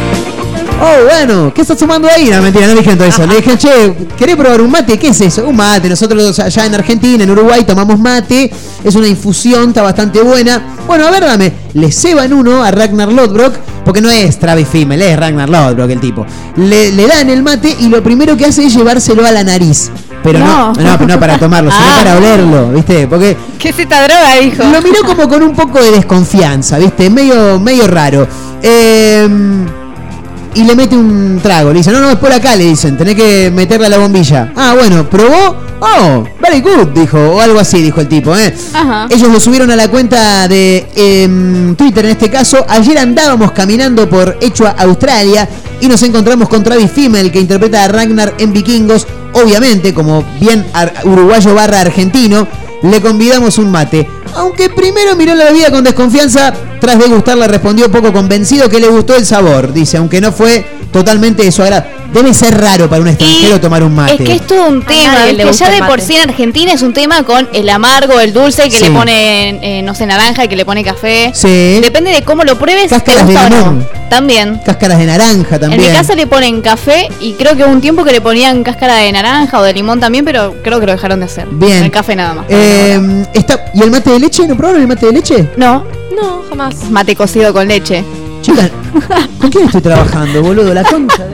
Oh, bueno, ¿qué estás tomando ahí? No, mentira, no le dijeron todo eso. Le dije, che, ¿querés probar un mate? ¿Qué es eso? Un mate. Nosotros allá en Argentina, en Uruguay, tomamos mate. Es una infusión, está bastante buena. Bueno, a ver, dame. Le ceban uno a Ragnar Lodbrok, porque no es Travis Fimmel, es Ragnar Lodbrok el tipo. Le, le dan el mate y lo primero que hace es llevárselo a la nariz. Pero no, No. no, no para tomarlo, sino Ah. para olerlo, ¿viste? Porque ¿Qué es esta droga, hijo? lo miró como con un poco de desconfianza, ¿viste? Medio, medio raro. Eh, y le mete un trago. Le dice, no, no, es por acá, le dicen, tenés que meterle a la bombilla. Ah, bueno, probó. Oh, very good, dijo, o algo así, dijo el tipo, ¿eh? Ajá. Ellos lo subieron a la cuenta de em, Twitter en este caso. Ayer andábamos caminando por Echua, Australia, y nos encontramos con Travis Fimmel, que interpreta a Ragnar en Vikingos. Obviamente, como bien uruguayo barra argentino, le convidamos un mate. Aunque primero miró la bebida con desconfianza, tras degustarla respondió poco convencido que le gustó el sabor. Dice, aunque no fue totalmente de su agrado. Debe ser raro para un extranjero tomar un mate. Es que es todo un tema, gusta ya de por sí en Argentina es un tema con el amargo, el dulce, que Sí. le pone, eh, no sé, naranja, que le pone café. Sí. Depende de cómo lo pruebes, te Cáscaras de gusta o no. limón. También. Cáscaras de naranja también. En mi casa le ponen café y creo que hubo un tiempo que le ponían cáscara de naranja o de limón también, pero creo que lo dejaron de hacer. Bien. El café nada más. Eh, está, ¿Y el mate de leche? ¿No probaron el mate de leche? No, No, jamás. mate cocido con leche. Chicas, ¿con quién estoy trabajando, boludo? La concha. de-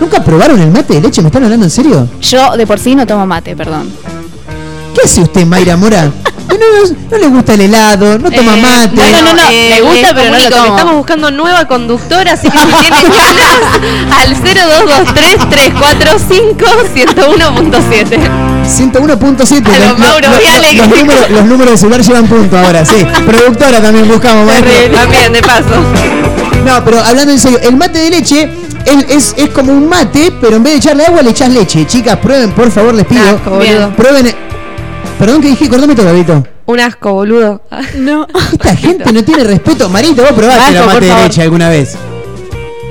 ¿Nunca probaron el mate de leche? ¿Me están hablando en serio? Yo de por sí no tomo mate, perdón. ¿Qué hace usted, Mayra Mora? No, no, no le gusta el helado, no toma Eh, mate. bueno, no, no, Eh, me gusta, pero no lo tomo. Estamos buscando nueva conductora, así que si tienen ganas, al 0223 345 101.7. 101.7. A lo Los, Mauro los- Viale, los que- números, los números de celular llevan punto ahora, sí. Productora también buscamos, maestro. También, de paso. No, pero hablando en serio, el mate de leche es, es, es como un mate, pero en vez de echarle agua le echas leche. Chicas, prueben, por favor, les pido. Asco. Prueben. Perdón que dije, cortame todo, Gabito. Un asco, boludo. No. Esta gente no tiene respeto. Marito, vos probaste la mate de favor. leche alguna vez.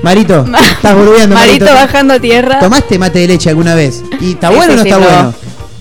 Marito, estás boludeando, Marito. Marito bajando a tierra. ¿Tomaste mate de leche alguna vez? ¿Y está bueno o no está bueno?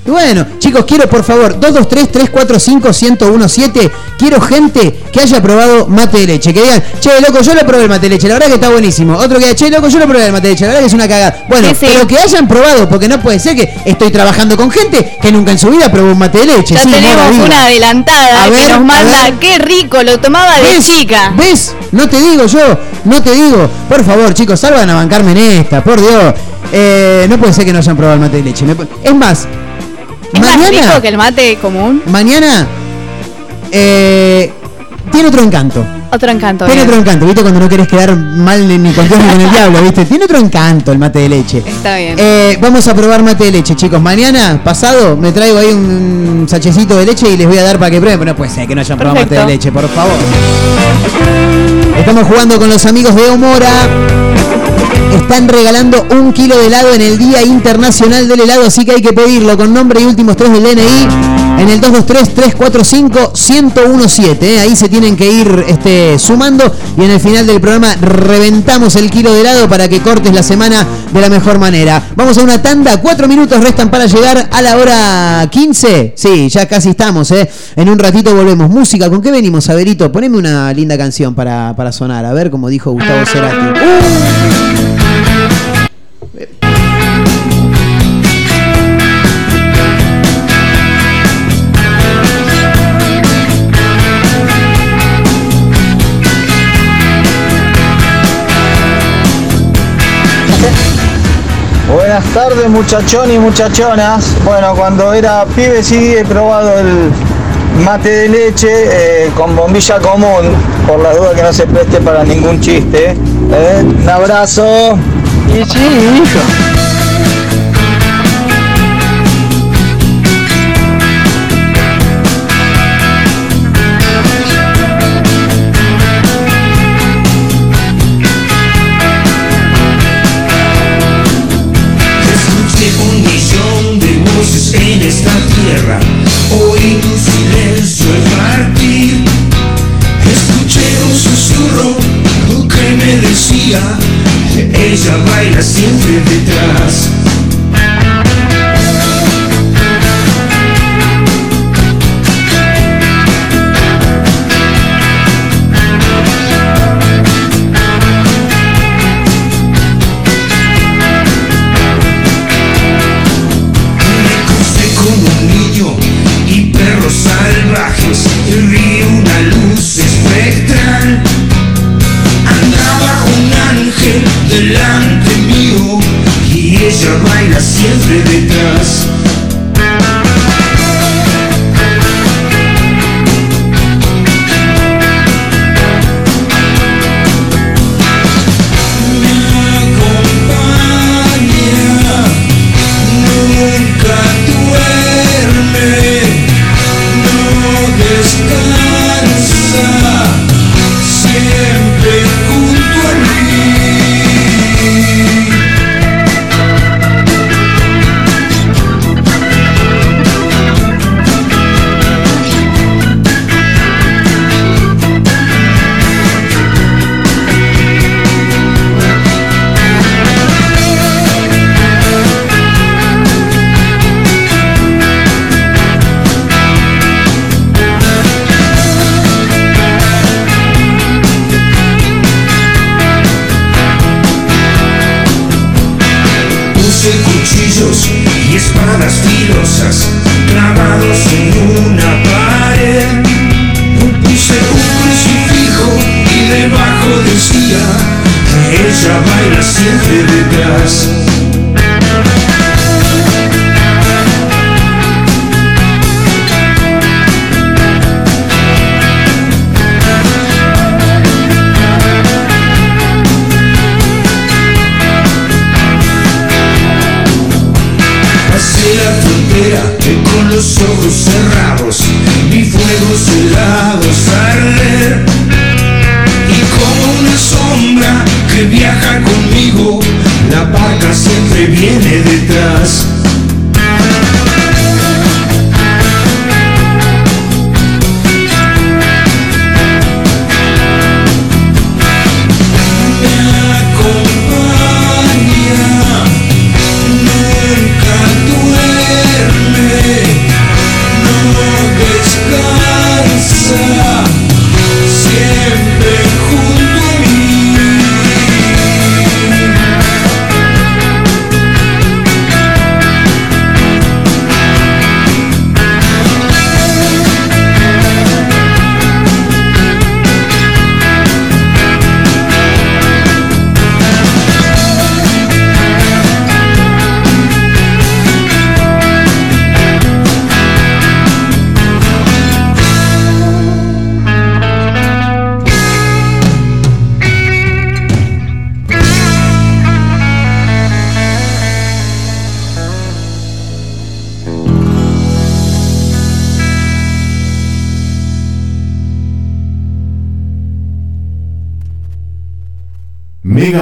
Y bueno, chicos, quiero por favor, 223-345-1017. Quiero gente que haya probado mate de leche. Que digan, che, loco, yo lo probé el mate de leche. La verdad que está buenísimo. Otro que diga, che, loco, yo lo probé el mate de leche. La verdad que es una cagada. Bueno, Sí, sí. pero que hayan probado, porque no puede ser que estoy trabajando con gente que nunca en su vida probó un mate de leche. Ya Sí, tenemos una adelantada A que ver, nos manda, qué rico, lo tomaba de ¿Ves? chica. ¿Ves? No te digo yo, no te digo. Por favor, chicos, salgan a bancarme en esta, por Dios. Eh, no puede ser que no hayan probado el mate de leche. Es más, Es más mañana, rico que el mate común. mañana eh, tiene otro encanto. Otro encanto. Tiene bien. otro encanto, ¿viste? Cuando no querés quedar mal ni con Dios ni con el diablo, ¿viste? Tiene otro encanto el mate de leche. Está bien. Eh, vamos a probar mate de leche, chicos. Mañana, pasado, me traigo ahí un sachecito de leche y les voy a dar para que prueben. Pero no puede ser que no hayan probado mate de leche, por favor. Estamos jugando con los amigos de Omora. Están regalando un kilo de helado en el Día Internacional del Helado, así que hay que pedirlo con nombre y últimos tres del DNI en el 223-345-1017. ¿eh? Ahí se tienen que ir este, sumando y en el final del programa reventamos el kilo de helado para que cortes la semana de la mejor manera. Vamos a una tanda, cuatro minutos restan para llegar a la hora 15. Sí, ya casi estamos, ¿eh? En un ratito volvemos. Música, ¿con qué venimos, Averito? Poneme una linda canción para, para sonar, a ver, como dijo Gustavo Cerati. Buenas tardes muchachones y muchachonas. Bueno, cuando era pibe sí he probado el mate de leche eh, con bombilla común, por la duda que no se preste para ningún chiste. Eh, un abrazo. Y sí, hijo. Escuché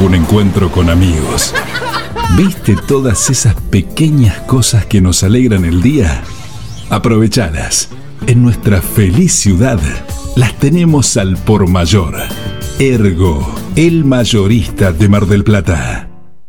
un encuentro con amigos. ¿Viste todas esas pequeñas cosas que nos alegran el día? Aprovechalas. En nuestra feliz ciudad las tenemos al por mayor. Ergo, el mayorista de Mar del Plata.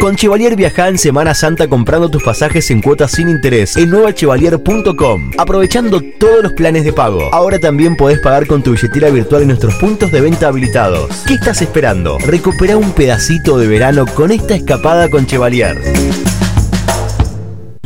Con Chevalier viaja en Semana Santa comprando tus pasajes en cuotas sin interés en nuevachevalier.com, aprovechando todos los planes de pago. Ahora también podés pagar con tu billetera virtual en nuestros puntos de venta habilitados. ¿Qué estás esperando? Recupera un pedacito de verano con esta escapada con Chevalier.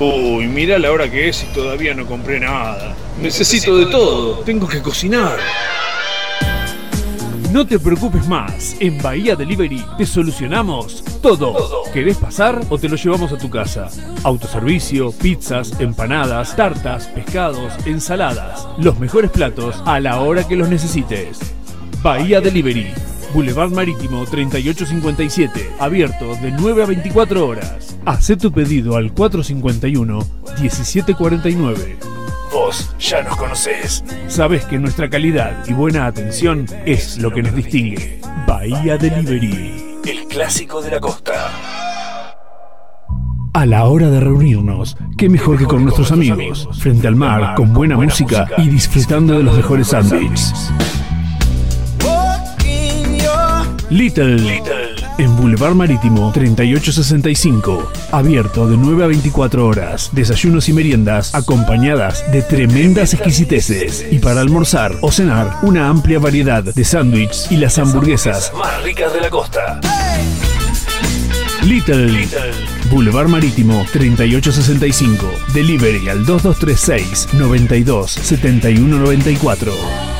Uy, mira la hora que es y todavía no compré nada. Necesito de todo. Tengo que cocinar. No te preocupes más, en Bahía Delivery te solucionamos todo. ¿Querés pasar o te lo llevamos a tu casa? Autoservicio, pizzas, empanadas, tartas, pescados, ensaladas. Los mejores platos a la hora que los necesites. Bahía Delivery, Boulevard Marítimo 3857, abierto de 9 a 24 horas. Haz tu pedido al 451-1749. Vos ya nos conocés. Sabes que nuestra calidad y buena atención es lo que nos distingue. Bahía Delivery, el clásico de la costa. A la hora de reunirnos, qué mejor que con nuestros amigos, frente al mar, con buena música y disfrutando de los mejores sándwiches. Little, en Boulevard Marítimo 3865, abierto de 9 a 24 horas, desayunos y meriendas acompañadas de tremendas exquisiteces. Y para almorzar o cenar una amplia variedad de sándwiches y las hamburguesas más ricas de la costa. Little, Boulevard Marítimo 3865, delivery al 2236 92 7194.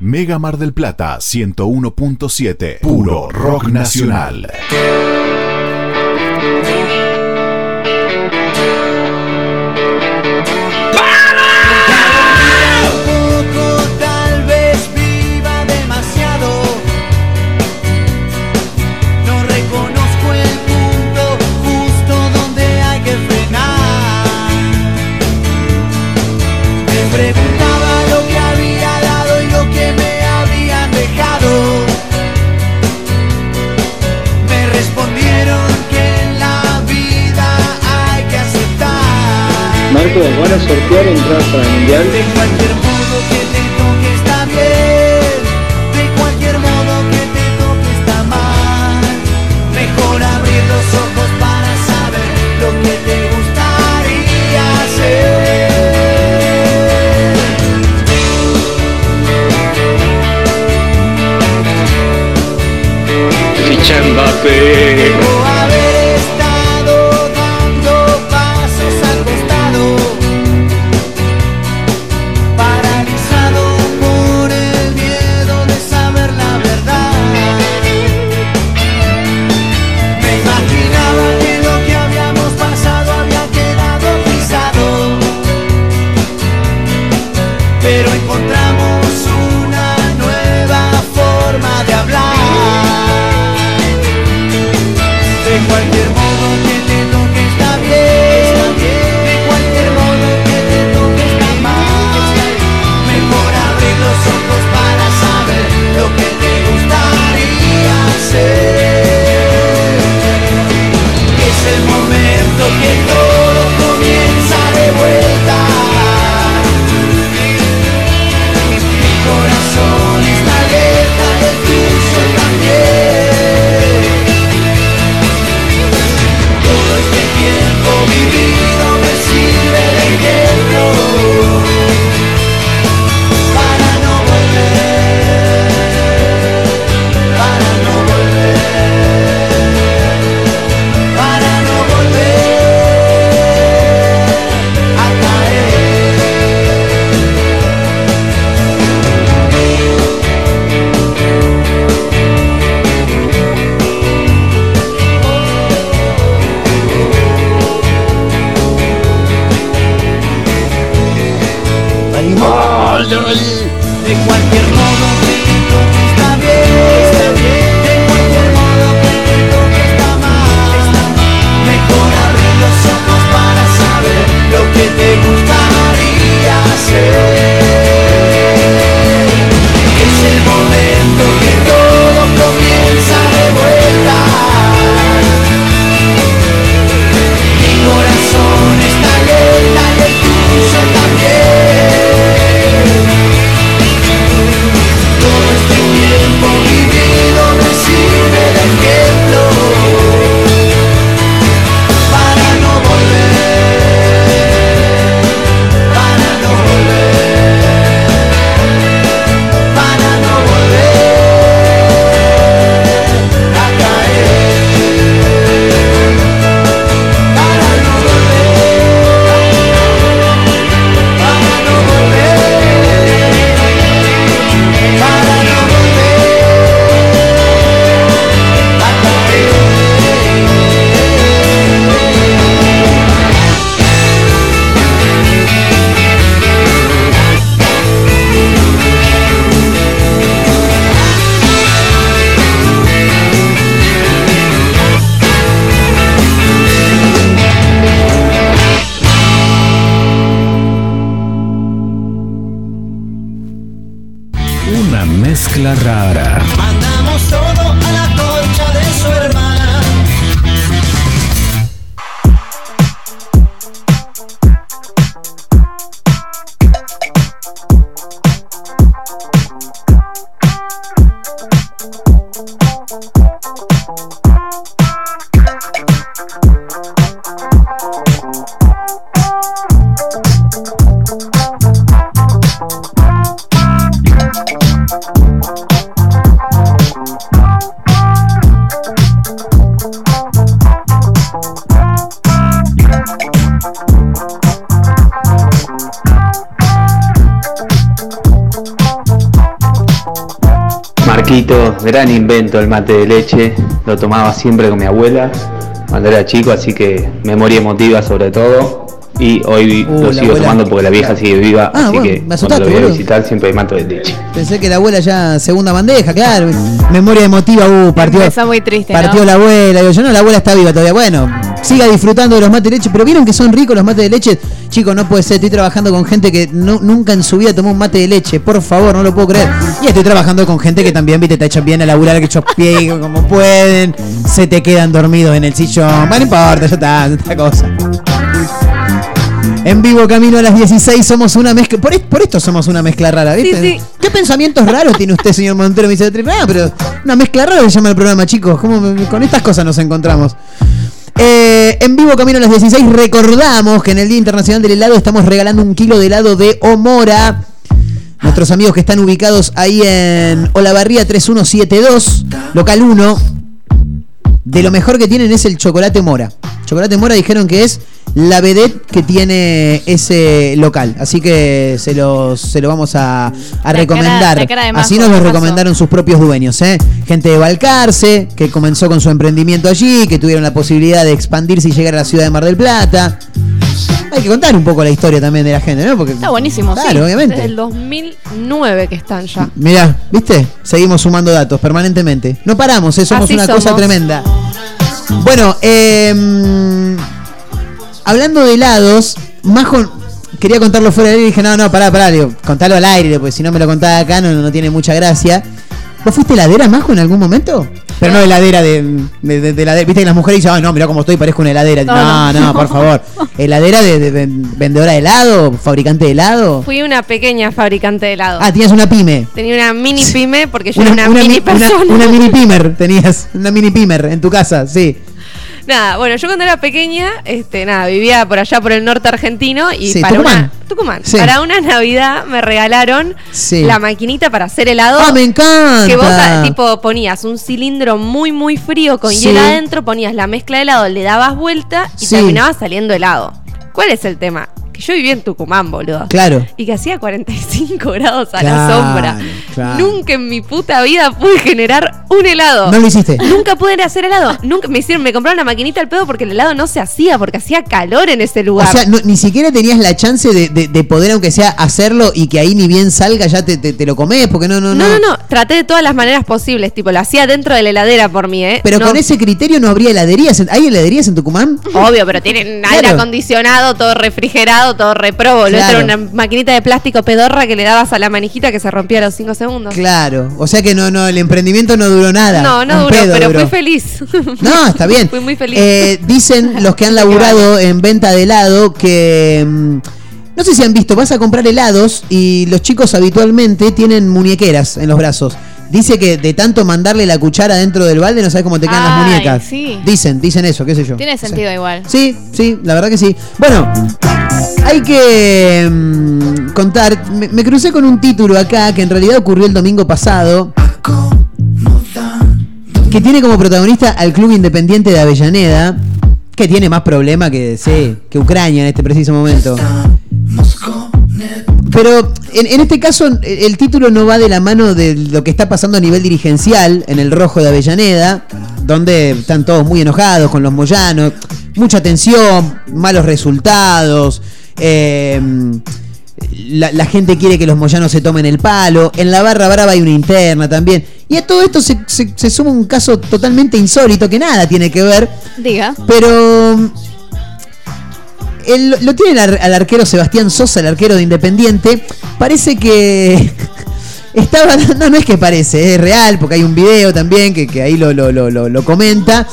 Mega Mar del Plata 101.7. Puro rock nacional. poco, ¿van a sortear entradas para el mundial? De cualquier modo que te toque está bien, de cualquier modo que te toque está mal. Mejor abrir los ojos para saber lo que te gustaría hacer. Ficha Mbappé. De cualquier modo gran invento el mate de leche, lo tomaba siempre con mi abuela cuando era chico, así que memoria emotiva sobre todo. Y hoy Uh, lo sigo abuela. tomando porque la vieja sigue viva, Ah, así bueno, que me cuando lo voy a visitar siempre hay mate de leche. Pensé que la abuela ya segunda bandeja, claro. Memoria emotiva, uh, partió. Empezó muy triste, ¿no? Partió la abuela. Digo, yo no, la abuela está viva todavía. Bueno, siga disfrutando de los mates de leche. Pero vieron que son ricos los mates de leche. Chicos, no puede ser. Estoy trabajando con gente que no- nunca en su vida tomó un mate de leche. Por favor, no lo puedo creer. Y estoy trabajando con gente que también, viste, te echan bien a laburar, que pie como pueden. Se te quedan dormidos en el sillón. Bueno, no importa, ya está, otra cosa. En vivo, camino a las 16, somos una mezcla. Por, es- por esto somos una mezcla rara, ¿viste? Sí, sí. ¿Qué pensamientos raros tiene usted, señor Montero? Me dice, ah, pero una mezcla rara se llama el programa, chicos. ¿Cómo me- con estas cosas nos encontramos? Eh, en vivo, camino a las 16, recordamos que en el Día Internacional del Helado estamos regalando un kilo de helado de Omora. Nuestros amigos que están ubicados ahí en Olavarría 3172, local 1. De lo mejor que tienen es el chocolate mora. Chocolate mora dijeron que es la vedette que tiene ese local. Así que se los se lo vamos a, a La recomendar. cara- cara Así nos lo recomendaron sus propios dueños. ¿eh? Gente de Balcarce, que comenzó con su emprendimiento allí, que tuvieron la posibilidad de expandirse y llegar a la ciudad de Mar del Plata. Hay que contar un poco la historia también de la gente, ¿no? Porque, Está buenísimo, sí. Claro, obviamente. Desde el 2009 que están ya. Mirá, ¿viste? Seguimos sumando datos permanentemente. No paramos, ¿eh? somos Así una cosa tremenda. Bueno, eh, hablando de helados, Majo quería contarlo fuera del aire y dije, no, no, pará, pará, digo, contalo al aire, porque si no me lo contaba acá no, no tiene mucha gracia. ¿Vos fuiste heladera, Majo, en algún momento? Pero no heladera de, de, de- de heladera. Viste que las mujeres dicen, ay, no, mirá cómo estoy, parezco una heladera. No, No, no, no. por favor. ¿Heladera de, de- de vendedora de helado? ¿Fabricante de helado? Fui una pequeña fabricante de helado. Ah, tenías una pyme. Tenía una mini pyme porque yo era una, mini mi- persona. una- una mini pimer tenías, una mini pimer en tu casa, sí. Nada, bueno, yo cuando era pequeña, este, nada, vivía por allá por el norte argentino y Sí, para Tucumán. una Tucumán, Sí. para una Navidad me regalaron Sí. la maquinita para hacer helado. ¡Ah, me encanta! Que vos ah, tipo ponías un cilindro muy muy frío con hielo adentro, ponías la mezcla de helado, le dabas vuelta y terminaba saliendo helado. ¿Cuál es el tema? Que yo vivía en Tucumán, boludo. Claro. Y que hacía 45 grados a la sombra. claro. Nunca en mi puta vida pude generar un helado. No lo hiciste. Nunca pude hacer helado. Nunca me hicieron, me compraron una maquinita al pedo porque el helado no se hacía, porque hacía calor en ese O lugar. sea, no- ni siquiera tenías la chance de, de- de poder, aunque sea, hacerlo y que ahí ni bien salga, ya te, te- te lo comes, porque no, no, no. no, no, no. Traté de todas las maneras posibles. Tipo, lo hacía dentro de la heladera por mí, ¿eh? Pero No- con ese criterio no habría heladerías. ¿Hay heladerías en Tucumán? Obvio, pero tienen aire acondicionado, todo refrigerado, todo reprobo. Lo Claro. era una maquinita de plástico pedorra que le dabas a la manijita que se rompía a los 5 segundos. Claro. O sea que no, no, el emprendimiento no duró nada. No, no duró, pedo pero duró. fui feliz. No, está bien. Fui muy feliz. Eh, dicen los que han laburado en venta de helado que. mm, No sé si han visto, vas a comprar helados y los chicos habitualmente tienen muñequeras en los brazos. Dice que de tanto mandarle la cuchara dentro del balde no sabes cómo te quedan las muñecas. sí. Dicen, dicen eso, qué sé yo. Tiene sentido igual. Sí, sí, la verdad que sí. Bueno, hay que mm, contar. Me, me crucé con un título acá que en realidad ocurrió el domingo pasado. Que tiene como protagonista al Club Independiente de Avellaneda. Que tiene más problema que, sí, que Ucrania en este preciso momento. Pero en, en este caso el, título no va de la mano de lo que está pasando a nivel dirigencial en el rojo de Avellaneda, donde están todos muy enojados con los moyanos, mucha tensión, malos resultados, eh, la, la gente quiere que los moyanos se tomen el palo, en la barra brava hay una interna también, y a todo esto se, se- se suma un caso totalmente insólito que nada tiene que ver, Diga. pero lo tiene al, arquero Sebastián Sosa, el arquero de Independiente. Parece que estaba no, no es que parece, es real, porque hay un video también que, ahí lo, lo, lo, lo- comenta.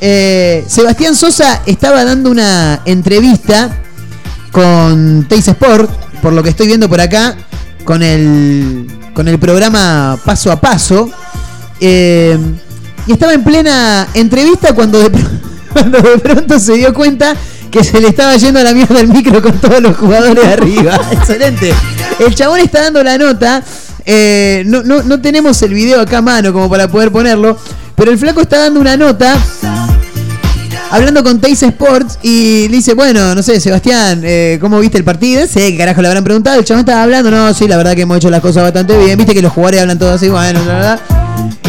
Eh, Sebastián Sosa estaba dando una entrevista con Teis Sport, por lo que estoy viendo por acá, con el, con el programa Paso a Paso. Eh, y estaba en plena entrevista cuando de, cuando de pronto se dio cuenta que se le estaba yendo a la mierda el micro con todos los jugadores de arriba. Excelente. El chabón está dando la nota. eh, no, no, no tenemos el video acá a mano como para poder ponerlo. Pero el flaco está dando una nota hablando con Teis Sports y le dice, bueno, no sé, Sebastián, eh, ¿cómo viste el partido? Sé que carajo le habrán preguntado, el chabón estaba hablando, no, sí, la verdad que hemos hecho las cosas bastante bien, viste que los jugadores hablan todos así, bueno, la verdad.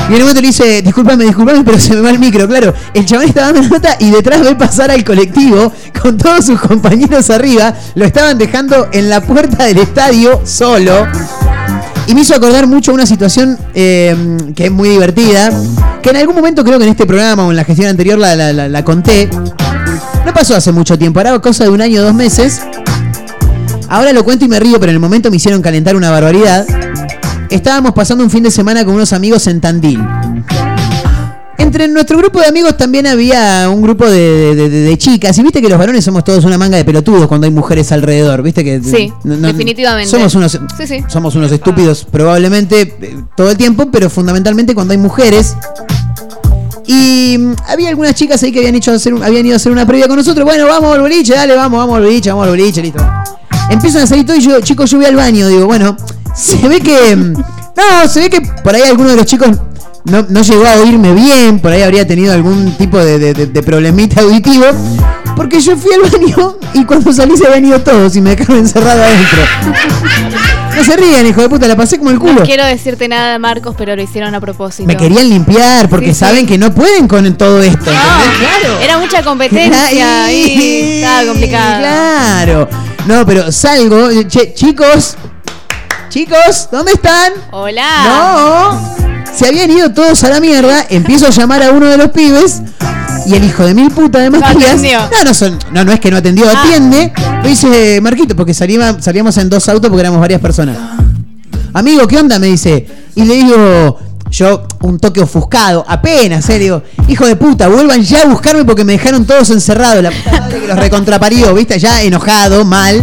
Y en un momento le dice, discúlpame, discúlpame, pero se me va el micro, claro. El chabón está dando nota y detrás ve pasar al colectivo con todos sus compañeros arriba, lo estaban dejando en la puerta del estadio solo. Y me hizo acordar mucho una situación eh, que es muy divertida, que en algún momento creo que en este programa o en la gestión anterior la, conté. No pasó hace mucho tiempo, ahora cosa de un año o dos meses. Ahora lo cuento y me río, pero en el momento me hicieron calentar una barbaridad. Estábamos pasando un fin de semana con unos amigos en Tandil. Entre nuestro grupo de amigos también había un grupo de, de- de- de chicas. Y viste que los varones somos todos una manga de pelotudos cuando hay mujeres alrededor. Viste que. Sí, no- no- definitivamente. Somos unos, Sí, sí. somos unos estúpidos probablemente eh, todo el tiempo, pero fundamentalmente cuando hay mujeres. Y mm, había algunas chicas ahí que habían, hecho hacer habían ido a hacer una previa con nosotros. Bueno, vamos al boliche, dale, vamos, vamos al boliche, vamos al boliche, listo. Empiezan a salir todo y yo, chicos, yo voy al baño. Digo, bueno, se ve que. No, se ve que por ahí alguno de los chicos no, no llegó a oírme bien, por ahí habría tenido algún tipo de, de- problemita auditivo. Porque yo fui al baño y cuando salí se habían ido todos y me dejaron encerrado adentro. No se rían, hijo de puta, la pasé como el culo. No quiero decirte nada, Marcos, pero lo hicieron a propósito. Me querían limpiar porque Sí, sí. saben que no pueden con todo esto. ¿entendés? Era mucha competencia y estaba complicado. Claro. No, pero salgo. Che, chicos. Chicos, ¿dónde están? Hola. No. Se habían ido todos a la mierda. Empiezo a llamar a uno de los pibes. Y el hijo de mil puta de Matías. no, no, son- no, no es que no atendió, Ah. atiende. Me dice, Marquito, porque salíamos, salíamos en dos autos porque éramos varias personas. Amigo, ¿qué onda? Me dice. Y le digo, yo, un toque ofuscado, apenas, eh, digo, hijo de puta, vuelvan ya a buscarme porque me dejaron todos encerrados. La puta madre que los recontraparió, ¿viste? Ya enojado, mal.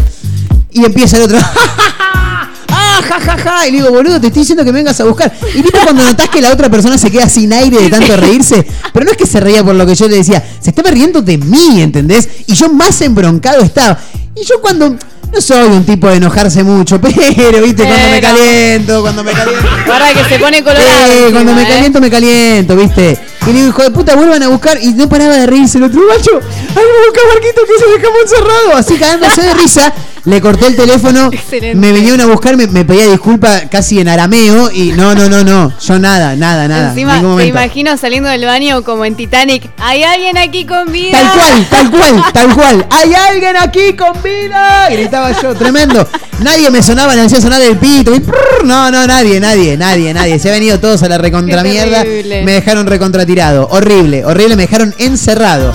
Y empieza el otro. ¡Ah, ja, ja, ja! Y le digo, boludo, te estoy diciendo que me vengas a buscar. Y viste cuando notás que la otra persona se queda sin aire de tanto reírse. Pero no es que se reía por lo que yo le decía, se estaba riendo de mí, ¿entendés? Y yo más embroncado estaba. Y yo cuando. No soy un tipo de enojarse mucho, pero, viste, cuando me caliento, cuando me caliento. Ahora que se pone colorado. Eh, cuando me ¿eh? caliento, me caliento, ¿viste? Y le digo, hijo de puta, vuelvan a buscar. Y no paraba de reírse el otro macho. ¡Ay, me busca Marquito que se dejamos encerrado! Así cagándose de risa. Le corté el teléfono. Excelente. Me vinieron a buscar, me, me pedía disculpa casi en arameo. Y no, no, no, no. Yo nada, nada, nada. Encima, te imagino saliendo del baño como en Titanic. ¿Hay alguien aquí con vida? Tal cual, tal cual, tal cual. ¡Hay alguien aquí con vida! Gritaba yo, tremendo. Nadie me sonaba, me hacía sonar el pito. y prrr, no, no, nadie, nadie, nadie, nadie. Se han venido todos a la recontra mierda. Me dejaron recontratirado. Horrible, horrible, me dejaron encerrado.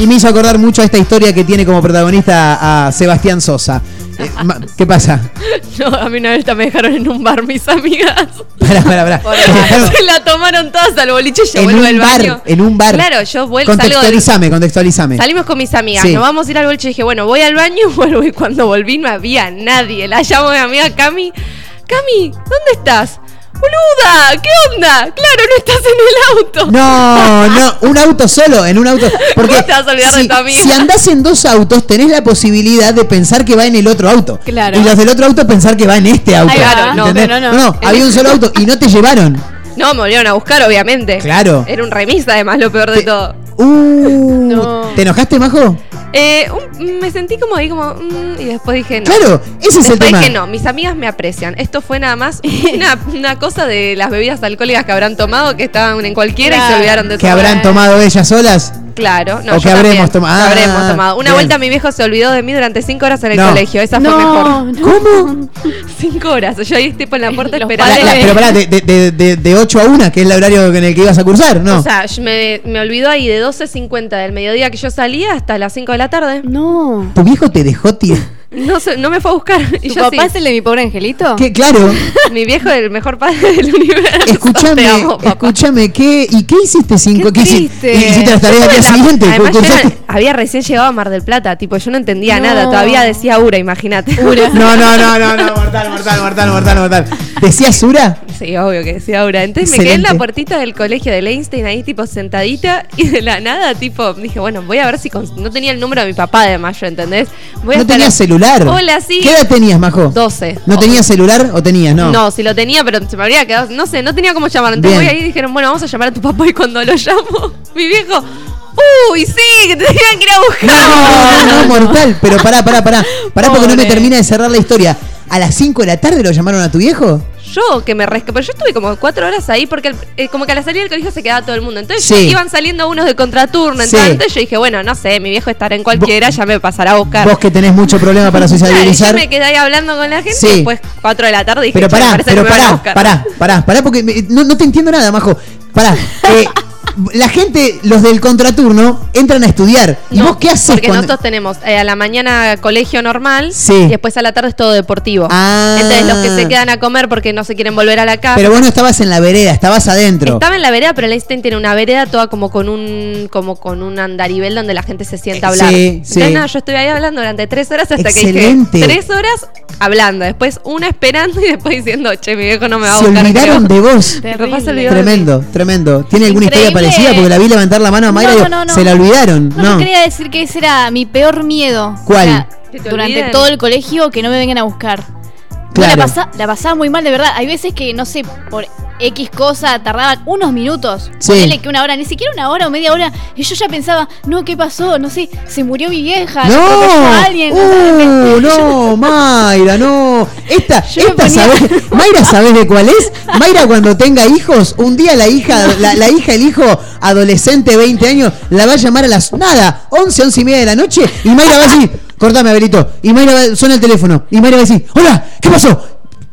Y me hizo acordar mucho a esta historia que tiene como protagonista a Sebastián Sosa. Eh, ¿Qué pasa? No, a mí una vez me dejaron en un bar mis amigas. Pará, pará, pará. Dejaron Se la tomaron todas al boliche y yo en vuelvo un al bar, baño. en un bar. Claro, yo vuelvo, salgo del- Contextualizame, contextualizame. Salimos con mis amigas, Sí. nos vamos a ir al boliche y dije, bueno, voy al baño, vuelvo y cuando volví no había nadie. La llamo a mi amiga Cami. Cami, ¿dónde estás? Boluda, ¿qué onda? Claro, no estás en el auto. No, no, un auto solo, en un auto. Porque ¿Cómo te vas a olvidar de si, tu amiga? si andás en dos autos, tenés la posibilidad de pensar que va en el otro auto. Claro. Y los del otro auto pensar que va en este auto. Ay, claro, no, ¿entendés? pero no, no. había un solo auto y no te llevaron. No, me volvieron a buscar, obviamente. Claro. Era un remis, además, lo peor de todo. Uh, ¿Te enojaste, Majo? Eh, un- me sentí como ahí, como. mm, y después dije no. Claro, ese es el Después tema. dije no, mis amigas me aprecian. Esto fue nada más una, una cosa de las bebidas alcohólicas que habrán tomado, que estaban en cualquiera y se Claro. olvidaron de ¿Que tomar. habrán tomado ellas solas? Claro, no, ¿O yo que habremos también, tomado? que Ah, habremos tomado. Una bien. vuelta mi viejo se olvidó de mí durante cinco horas en el No. colegio. Esa fue No, mejor. ¿Cómo? Cinco horas. Yo ahí tipo en la puerta Los esperando. La- la- pero pará, de, de, de, de- de 8 a 1, que es el horario en el que ibas a cursar, ¿no? O sea, me, me olvidó ahí de 12.50 del mediodía que yo salía hasta las 5 de la tarde. No. ¿Tu viejo te dejó ti- No, se- no me fue a buscar. Y ¿Tu yo papá sí. es el de mi pobre angelito? Que claro, Mi viejo es el mejor padre del universo. escúchame, escúchame, ¿qué, ¿y qué hiciste cinco? ¿Qué, hici- triste. ¿Hiciste las tareas tuve la- siguiente? Además, había recién llegado a Mar del Plata, tipo, yo no entendía No. nada, todavía decía Ura, imagínate. No, no, no, no, no, mortal, mortal, mortal, mortal, mortal. ¿Decías Sura? Sí, obvio que decía Ura. Entonces me quedé en la puertita del colegio de Einstein ahí, tipo, sentadita, y de la nada, tipo, dije, bueno, voy a ver si no tenía el número de mi papá, además, yo, ¿entendés? Voy a ¿No estar- tenías celular? Hola, sí. ¿Qué edad tenías, Majo? 12. ¿No tenías celular o tenías? No. No, si lo tenía, pero se me habría quedado, no sé, no tenía cómo llamar. Entonces voy ahí y dijeron, bueno, vamos a llamar a tu papá y cuando lo llamo, mi viejo, uy, sí, que te tenían que ir a buscar. No, no, no, mortal. Pero pará, pará, pará. Pará porque no me termina de cerrar la historia. ¿A las 5 de la tarde lo llamaron a tu viejo? Yo que me resca, pero yo estuve como cuatro horas ahí porque el- eh, como que a la salida del colegio se quedaba todo el mundo. Entonces Sí. iban saliendo unos de contraturno. Sí. Entonces yo dije, bueno, no sé, mi viejo estará en cualquiera, ya me pasará a buscar. Vos que tenés mucho problema para y yo socializar. me quedé ahí hablando con la gente Sí. y después cuatro de la tarde dije, Pero "Che, me pará, pero pará, buscar". pará, pará, pará, porque me- no, no te entiendo nada, Majo. Pará. eh, la gente, los del contraturno, entran a estudiar. ¿Y No, vos qué haces Porque cuando.? nosotros tenemos eh, a la mañana colegio normal Sí. y después a la tarde es todo deportivo. Ah. Entonces los que se quedan a comer porque no se quieren volver a la casa. Pero vos no estabas en la vereda, estabas adentro. Estaba en la vereda, pero el Einstein tiene una vereda toda como con un como con un andarivel donde la gente se sienta a hablar. Sí, Entonces, sí. nada, yo estuve ahí hablando durante tres horas hasta Excelente. que dije tres horas hablando, después una esperando y después diciendo, che, mi viejo no me va a Se buscar. olvidaron creo". de vos. Se. Tremendo, tremendo. ¿Tiene alguna historia Increíble. Parecida? Porque la vi levantar la mano a Mayra y No, digo, no, no. se la olvidaron. No, quería decir que ese era mi peor miedo. ¿Cuál? O sea, durante olviden. todo el colegio que no me vengan a buscar. Claro. la, pasa- la pasaba muy mal, de verdad. Hay veces que, no sé, por X cosa tardaban unos minutos. Sí. Ponele que una hora, ni siquiera una hora o media hora. Y yo ya pensaba, no, ¿qué pasó? No sé, se murió mi vieja. No, a alguien. uh, no, Mayra, no. Esta, Yo esta ponía- ¿sabés? Mayra, ¿sabés de cuál es? Mayra cuando tenga hijos, un día la hija, la, la hija, el hijo adolescente, 20 años, la va a llamar a las, nada, 11, 11 y media de la noche, y Mayra va a decir, cortame, Abelito, y Mayra suena el teléfono, y Mayra va a decir, hola, ¿qué pasó?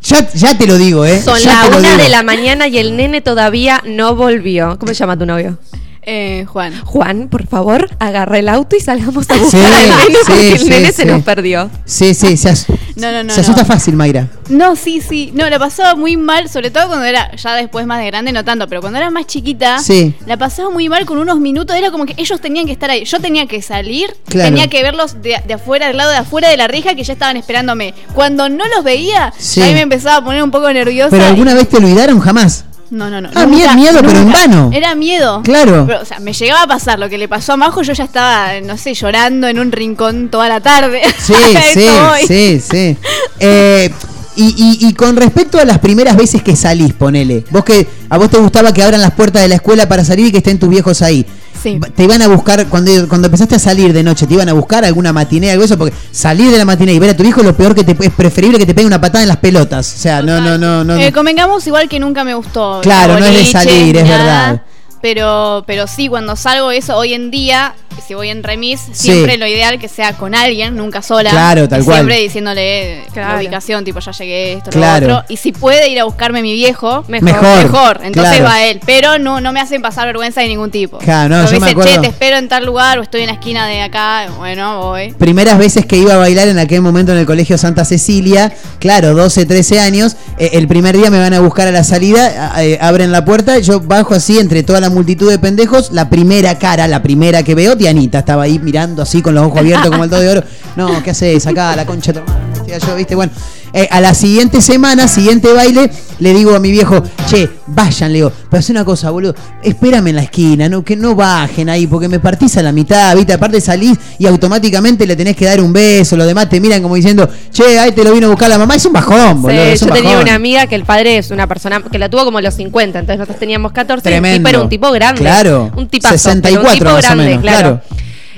Ya, ya te lo digo, ¿eh? Son ya la una de la mañana y el nene todavía no volvió. ¿Cómo se llama tu novio? Eh, Juan. Juan, por favor, agarra el auto y salgamos a Sí, buscar al nene sí, porque el sí, nene sí. se nos perdió. Sí, sí, se, as- No, no, no, se asusta no. fácil, Mayra. No, sí, sí. No, la pasaba muy mal, sobre todo cuando era, ya después más de grande, no tanto, pero cuando era más chiquita, Sí. la pasaba muy mal con unos minutos. Era como que ellos tenían que estar ahí. Yo tenía que salir, Claro. tenía que verlos de, de afuera, del lado de afuera de la reja, que ya estaban esperándome. Cuando no los veía, Sí. ahí me empezaba a poner un poco nerviosa. ¿Pero y- alguna vez te olvidaron? Jamás. No, no, no. Ah, mie- miedo, pero en vano. Era miedo. Claro. Pero, o sea, me llegaba a pasar lo que le pasó a Majo, yo ya estaba, no sé, llorando en un rincón toda la tarde. Sí, sí, sí, sí. Eh, y, y- y con respecto a las primeras veces que salís, ponele. Vos que a vos te gustaba que abran las puertas de la escuela para salir y que estén tus viejos ahí. Sí. Te iban a buscar, cuando, cuando empezaste a salir de noche, te iban a buscar alguna matiné, algo eso, porque salir de la matiné y ver a tu hijo, lo peor que te es preferible que te pegue una patada en las pelotas. O sea, no, no, no, no. Eh, convengamos igual que nunca me gustó. Claro, no es de salir, es nada. verdad. Pero, pero sí, cuando salgo eso, hoy en día, si voy en remis, siempre lo ideal que sea con alguien, nunca sola. Claro, tal cual. Siempre diciéndole la Claro. ubicación, tipo, ya llegué, esto, Claro. lo otro. Y si puede ir a buscarme mi viejo, Mejor. Mejor, mejor. Entonces claro. va él. Pero no, no me hacen pasar vergüenza de ningún tipo. Claro, no, yo me dice, acuerdo. che, te espero en tal lugar o estoy en la esquina de acá. Bueno, voy. primeras veces que iba a bailar en aquel momento en el colegio Santa Cecilia, claro, 12, 13 años, eh, el primer día me van a buscar a la salida, eh, abren la puerta, yo bajo así entre toda la multitud de pendejos, la primera cara, la primera que veo, Dianita, estaba ahí mirando así con los ojos abiertos como el todo de oro, no, ¿qué haces? Acá, la concha de tu hermano, yo, viste, bueno. Eh, a la siguiente semana, siguiente baile, le digo a mi viejo, che, vayan, le digo, pero hace una cosa, boludo, espérame en la esquina, no, que no bajen ahí, porque me partís a la mitad, viste, aparte salís y automáticamente le tenés que dar un beso, los demás te miran como diciendo, che, ahí te lo vino a buscar la mamá, es un bajón, boludo. Sí, yo tenía una amiga que el padre es una persona que la tuvo como a los 50, entonces nosotros teníamos 14 y el Tremendo. tipo era un tipo grande. Claro. Un tipazo, 64 pero un tipo más o grande, claro.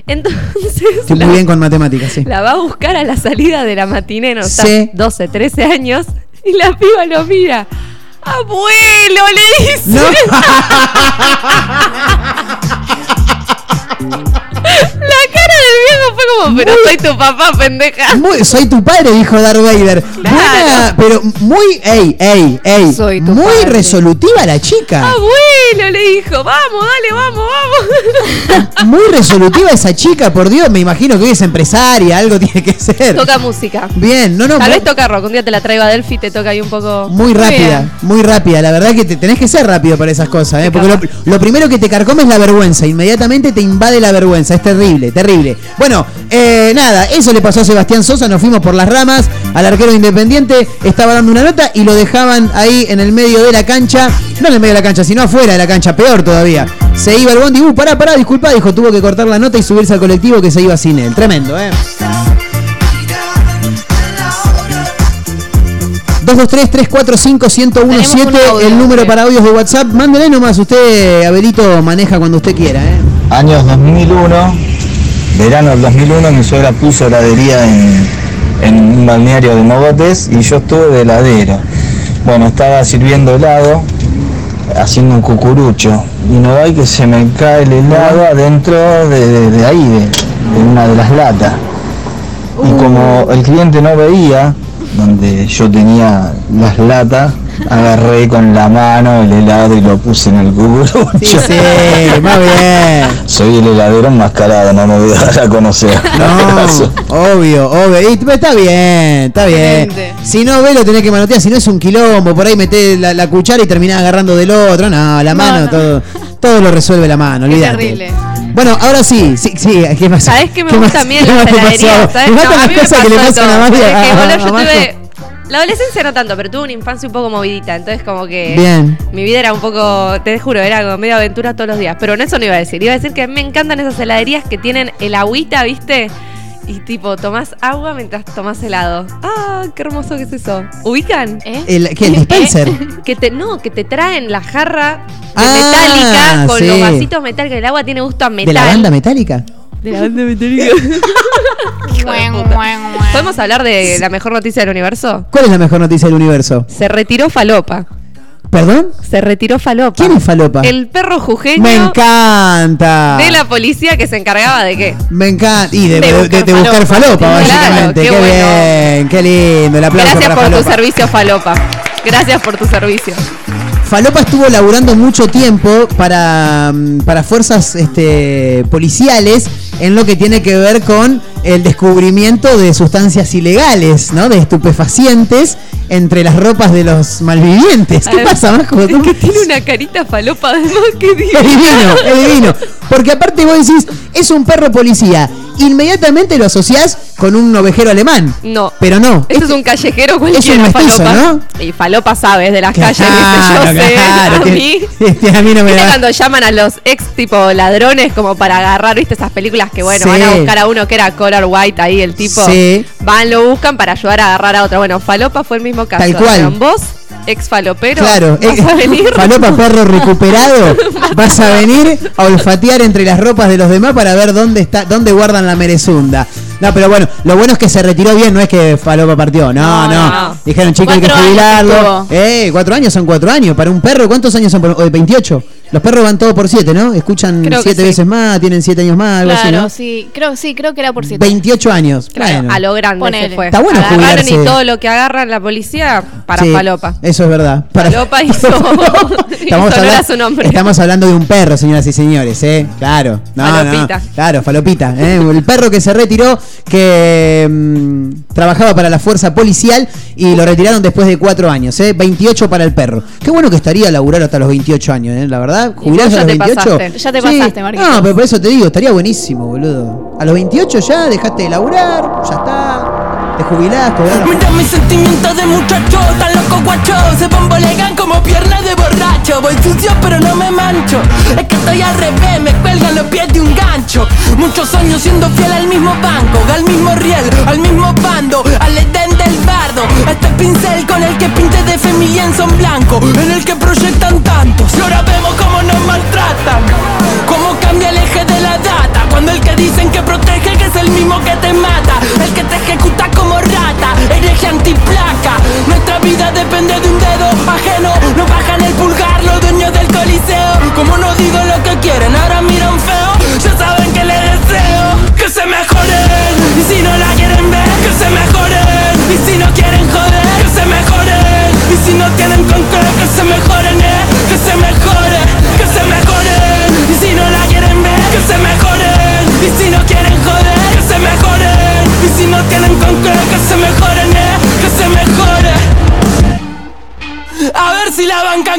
Entonces Estoy la, muy bien con matemáticas, sí. la va a buscar a la salida de la matiné, no Sí. 12, 13 años, y la piba lo mira. Abuelo, le dice. No. La cara del viejo fue como, pero soy tu papá, pendeja. Muy- soy tu padre, dijo Darth Vader. Buena, pero muy, ey, ey, ey. Soy tu muy padre. resolutiva la chica. Abuelo, le dijo, vamos, dale, vamos, vamos. Muy resolutiva esa chica, por Dios. Me imagino que hoy es empresaria, algo tiene que ser. Toca música. Bien, no, no. Tal muy- vez toca rock. Un día te la traigo a Delphi y te toca ahí un poco. Muy rápida, muy rápida. La verdad que te, tenés que ser rápido para esas cosas, ¿eh? Porque lo, lo primero que te carcome es la vergüenza. Inmediatamente te invade la Es terrible, terrible. Bueno, eh, nada, eso le pasó a Sebastián Sosa. Nos fuimos por las ramas al arquero independiente. Estaba dando una nota y lo dejaban ahí en el medio de la cancha. No en el medio de la cancha, sino afuera de la cancha. Peor todavía. Se iba el bondi. Uh, pará, pará, disculpa. Dijo, tuvo que cortar la nota y subirse al colectivo que se iba sin él. Tremendo, ¿eh? 223-345-1017, el número para audios de WhatsApp. Mándele nomás, usted, Abelito, maneja cuando usted quiera. ¿eh? Años 2001, verano del 2001, mi suegra puso heladería en, en un balneario de Mogotes y yo estuve de heladero. Bueno, estaba sirviendo helado, haciendo un cucurucho, y no hay que se me cae el helado adentro de, de- de ahí, de, de una de las latas. Y como el cliente no veía donde yo tenía las latas, agarré con la mano el helado y lo puse en el cucurucho. Sí, sí, más bien. Soy el heladero enmascarado, no me voy a dar a conocer. No, obvio, obvio. Y, pero está bien, está bien. Si no ve, lo tenés que manotear. Si no es un quilombo, por ahí metés la, la cuchara y terminás agarrando del otro. No, la mano, todo todo lo resuelve la mano, Qué olvídate. terrible. Bueno, ahora sí, sí, sí, ¿qué pasa? ¿Sabés qué me ¿Qué gusta a mí en heladerías? ¿Sabés? Me No, a las mí me cosas que le pasan a todo. Mario. A- boludo, a yo tuve... La adolescencia no tanto, pero tuve una infancia un poco movidita, entonces como que Bien. mi vida era un poco, te juro, era como medio aventura todos los días, pero no eso no iba a decir, iba a decir que a mí me encantan esas heladerías que tienen el agüita, ¿viste? Y tipo, tomás agua mientras tomás helado. ¡Ah, qué hermoso que es eso! ¿Ubican? El, ¿qué, el dispenser? Que te, no, que te traen la jarra de Ah, metálica con sí. los vasitos metálicos. El agua tiene gusto a metal. ¿De la banda metálica? De la banda metálica. ¿Podemos hablar de la mejor noticia del universo? ¿Cuál es la mejor noticia del universo? Se retiró Falopa. ¿Perdón? Se retiró Falopa. ¿Quién es Falopa? El perro jujeño Me encanta. de la policía que se encargaba de qué? Me encanta. Y de, buscar de buscar falopa. falopa, Claro, básicamente. qué qué bueno. bien, qué lindo. El aplauso Gracias para por tu servicio, Falopa. Gracias por tu servicio. Falopa estuvo laburando mucho tiempo para, mm, para fuerzas este, policiales en lo que tiene que ver con el descubrimiento de sustancias ilegales, ¿no? De estupefacientes entre las ropas de los malvivientes. ¿Qué pasa, Majo? Es que tiene una carita Falopa además que digo. Es divino, es divino. Porque aparte vos decís, es un perro policía. Inmediatamente lo asociás con un ovejero alemán. No. Pero no. Esto es un callejero cualquiera, mestizo, Falopa. ¿no? Y Falopa sabe, es de las calles, yo sé. Claro, a mí. este, a mí no me ¿Viste da. cuando llaman a los ex tipo ladrones como para agarrar, viste esas películas que bueno, Sí. van a buscar a uno que era color white ahí el tipo, Sí. van, lo buscan para ayudar a agarrar a otro. Bueno, Falopa fue el mismo caso. Tal cual. Vos, ex falopero, Claro, vas a venir. Falopa perro recuperado, vas a venir a olfatear entre las ropas de los demás para ver dónde está, dónde guardan la merezunda. No, pero bueno, lo bueno es que se retiró bien, no es que Falopa partió, no, no. No, no. Dijeron, chicos, hay que jubilarlo. Eh, cuatro años son cuatro años. Para un perro, ¿cuántos años son? por- o 28. Los perros van todos por siete, ¿no? Escuchan Creo siete sí. veces más, tienen siete años más, algo Claro, así, ¿no? sí, creo, sí, creo que era por siete. 28 años. Claro, Bueno. a lo grande Ponele. se fue. Está bueno Agarraron jubilarse. y todo lo que agarran la policía para Sí, Falopa. Eso es verdad. Para- Falopa hizo, hizo honor habla- a su nombre. estamos hablando de un perro, señoras y señores, ¿eh? Claro. No, Falopita. no. Claro, falopita. ¿eh? El perro que se retiró, que mm, trabajaba para la fuerza policial y lo retiraron después de cuatro años, ¿eh? 28 para el perro. Qué bueno que estaría laburar hasta los 28 años, ¿eh? La verdad, jubilarse ya a los te 28. pasaste. Ya te Sí. pasaste, Marquito. No, pero por eso te digo, estaría buenísimo, boludo. A los 28 ya dejaste de laburar, ya está. Te jubilás, dan- Mira mis sentimientos de muchacho, loco guacho Se bombolegan como piernas de borracho. Voy sucio pero no me mancho. Es que estoy al revés, me cuelgan los pies de un gancho. Muchos años siendo fiel al mismo banco Al mismo riel, al mismo bando Al edén del bardo. Este pincel con el que pinte de familia en son blanco En el que proyectan tantos. Y ahora vemos cómo nos maltratan Cómo cambia el eje de la data. Cuando el que dicen que protege que es el mismo que te mata. El que te ejecuta como rata Hereje antiplaca. Nuestra vida depende de un dedo ajeno. No bajan el pulgar los dueños del coliseo. Como no digo lo que quieren, ahora miran feo. Ya saben que les deseo que se mejore.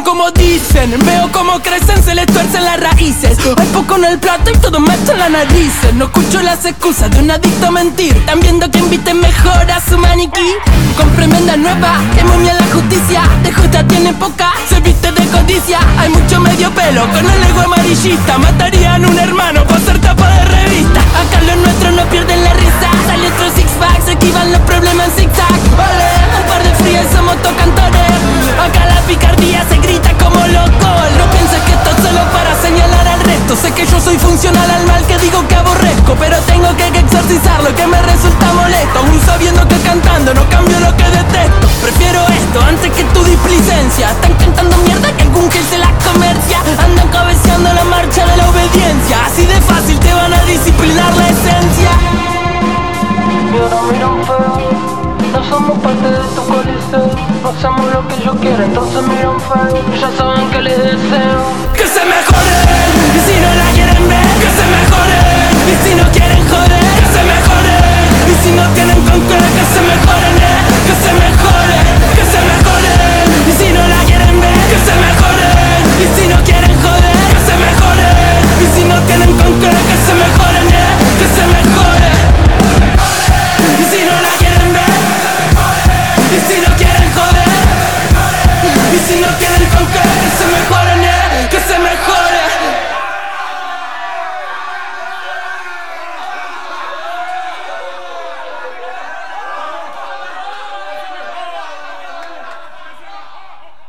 Como dicen. Veo cómo crecen, se les tuercen las raíces. Hay poco en el plato y todo me en la nariz. No escucho las excusas de un adicto a mentir. Están viendo que inviten mejor a su maniquí. Con tremenda nueva, que momia la justicia. De justa tiene poca, se viste de codicia. Hay mucho medio pelo con el ego amarillista. Matarían un hermano por ser tapa de revista. Acá los nuestros no pierden la risa. Sale otro six pack, se esquivan los problemas en zigzag. Vale, un par de frías somos tocantores. Acá la picardía se grita como loco. No pienses que esto es solo para señalar al resto. Sé que yo soy funcional al mal que digo que aborrezco. Pero tengo que exorcizar lo que me resulta molesto. Aún sabiendo que cantando no cambio lo que detesto. Prefiero esto antes que tu displicencia. Están cantando mierda que algún gil se la comercia. Andan cabeceando la marcha de la obediencia. Así de fácil te van a disciplinar la esencia. No somos parte de tu coliseo hacemos lo que yo quiero Entonces miran feo Ya saben que les deseo Que se mejoren Y si no la quieren ver Que se mejoren Y si no quieren joder Que se mejoren Y si no tienen con qué Que se mejoren eh. Que se mejoren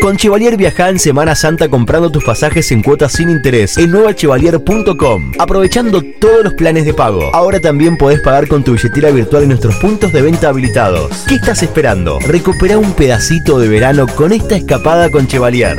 Con Chevalier viaja en Semana Santa comprando tus pasajes en cuotas sin interés en nuevachevalier.com, aprovechando todos los planes de pago. Ahora también podés pagar con tu billetera virtual en nuestros puntos de venta habilitados. ¿Qué estás esperando? Recupera un pedacito de verano con esta escapada con Chevalier.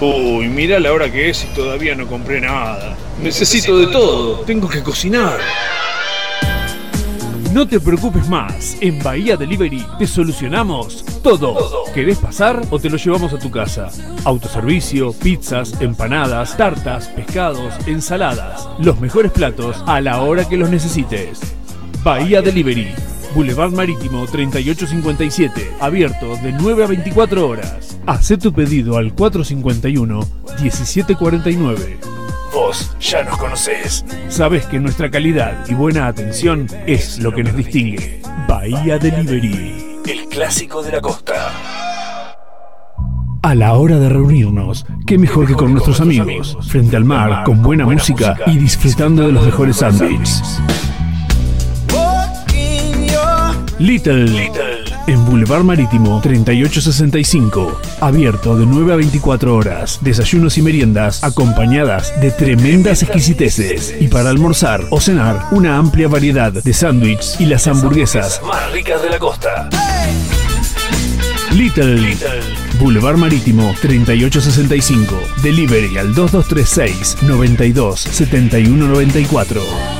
Uy, mira la hora que es y todavía no compré nada. Necesito de todo. Tengo que cocinar. No te preocupes más, en Bahía Delivery te solucionamos todo. ¿Querés pasar o te lo llevamos a tu casa? Autoservicio, pizzas, empanadas, tartas, pescados, ensaladas. Los mejores platos a la hora que los necesites. Bahía Delivery, Boulevard Marítimo 3857, abierto de 9 a 24 horas. Haz tu pedido al 451-1749. Vos ya nos conocés. Sabés que nuestra calidad y buena atención es lo que nos distingue. Bahía Delivery, el clásico de la costa. A la hora de reunirnos, qué mejor que con nuestros amigos, frente al mar, con buena música y disfrutando de los mejores sándwiches. Little, en Boulevard Marítimo 3865. Abierto de 9 a 24 horas. Desayunos y meriendas acompañadas de tremendas exquisiteces. Y para almorzar o cenar, una amplia variedad de sándwiches y las hamburguesas Más ricas de la costa. Little, Boulevard Marítimo 3865. Delivery al 2236 92 71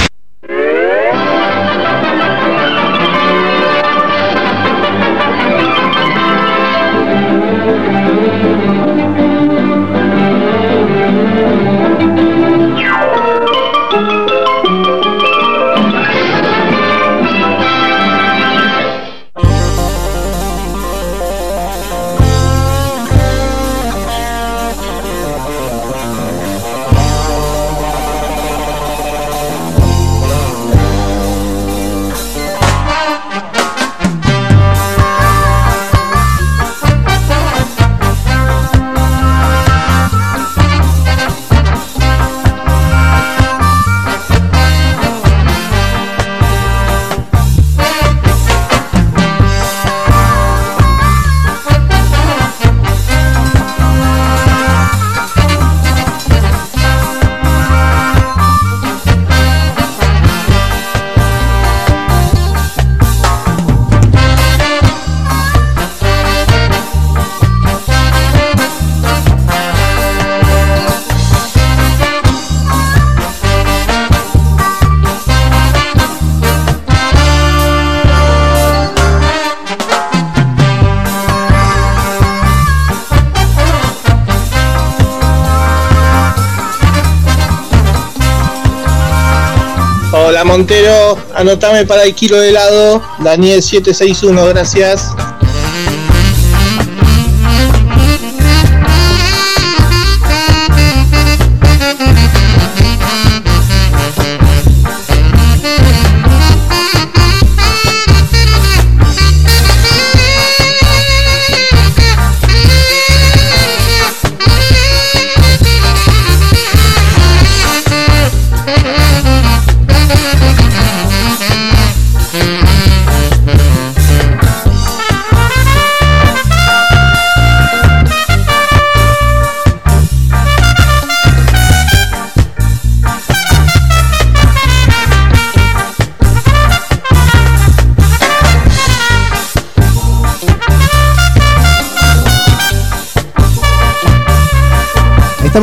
Anotame para el kilo de helado, Daniel 761, gracias.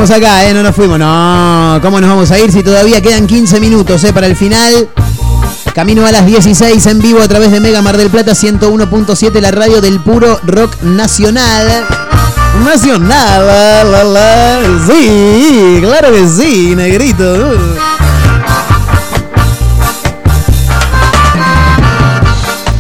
Estamos acá, ¿eh? No nos fuimos. No, ¿cómo nos vamos a ir si todavía quedan 15 minutos eh, para el final? Camino a las 16 en vivo a través de Mega Mar del Plata 101.7, la radio del puro rock nacional. Nacional, la, sí, claro que sí, negrito. uh.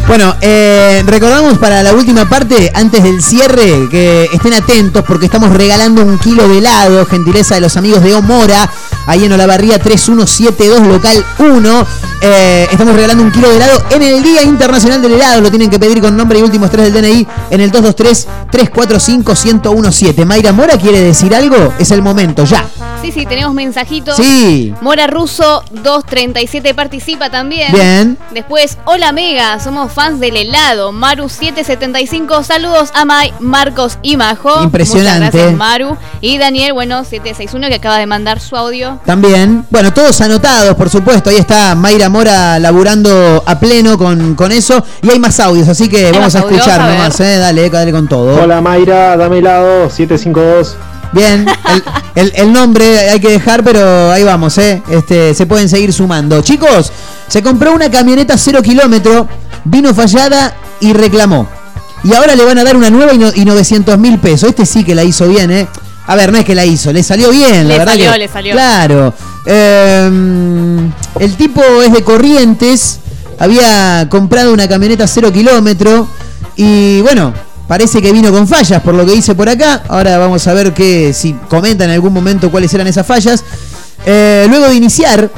Bueno, eh, recordamos para la última parte, antes del cierre, que estén atentos porque estamos regalando un kilo de helado, gentileza de los amigos de Omora, ahí en Olavarría 3172, local 1. Eh, estamos regalando un kilo de helado en el Día Internacional del Helado. Lo tienen que pedir con nombre y últimos tres del DNI en el 223-345-1017. Mayra Mora quiere decir algo, es el momento, ya. Sí, sí, tenemos mensajitos. Sí. Mora Russo 237 participa también. Bien. Después, hola Mega, somos fans del helado. Maru 775, saludos a Mai, Marcos y Majo. Impresionante. Muchas gracias, Maru. Y Daniel, bueno, 761 que acaba de mandar su audio. También, bueno, todos anotados, por supuesto. Ahí está Mayra Mora laburando a pleno con, con eso. Y hay más audios, así que vamos a audios, escuchar a nomás, ¿eh? Dale, dale con todo. Hola Mayra, dame helado, 752. Bien, el, el- el nombre hay que dejar, pero ahí vamos, ¿eh? Este, se pueden seguir sumando. Chicos, se compró una camioneta cero kilómetro, vino fallada y reclamó. Y ahora le van a dar una nueva y, no- y 900 mil pesos. Este sí que la hizo bien, ¿eh? A ver, no es que la hizo, le salió bien, la Le verdad salió, que- le salió. Claro. Em, el tipo es de Corrientes, había comprado una camioneta cero kilómetro y bueno, parece que vino con fallas, por lo que dice por acá. Ahora vamos a ver que, si comenta en algún momento cuáles eran esas fallas. Eh, luego de iniciar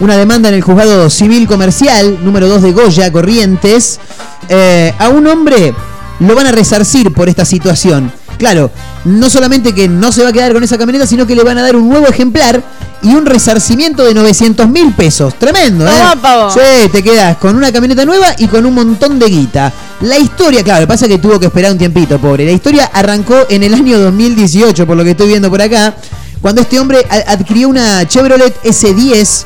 una demanda en el juzgado civil comercial número 2 de Goya, Corrientes, eh, a un hombre lo van a resarcir por esta situación. Claro, no solamente que no se va a quedar con esa camioneta, sino que le van a dar un nuevo ejemplar y un resarcimiento de 900 mil pesos. Tremendo, ¿eh? Pavo. Sí, te quedas con una camioneta nueva y con un montón de guita. La historia, claro, lo que pasa es que tuvo que esperar un tiempito, pobre. La historia arrancó en el año 2018, por lo que estoy viendo por acá, cuando este hombre adquirió una Chevrolet S10,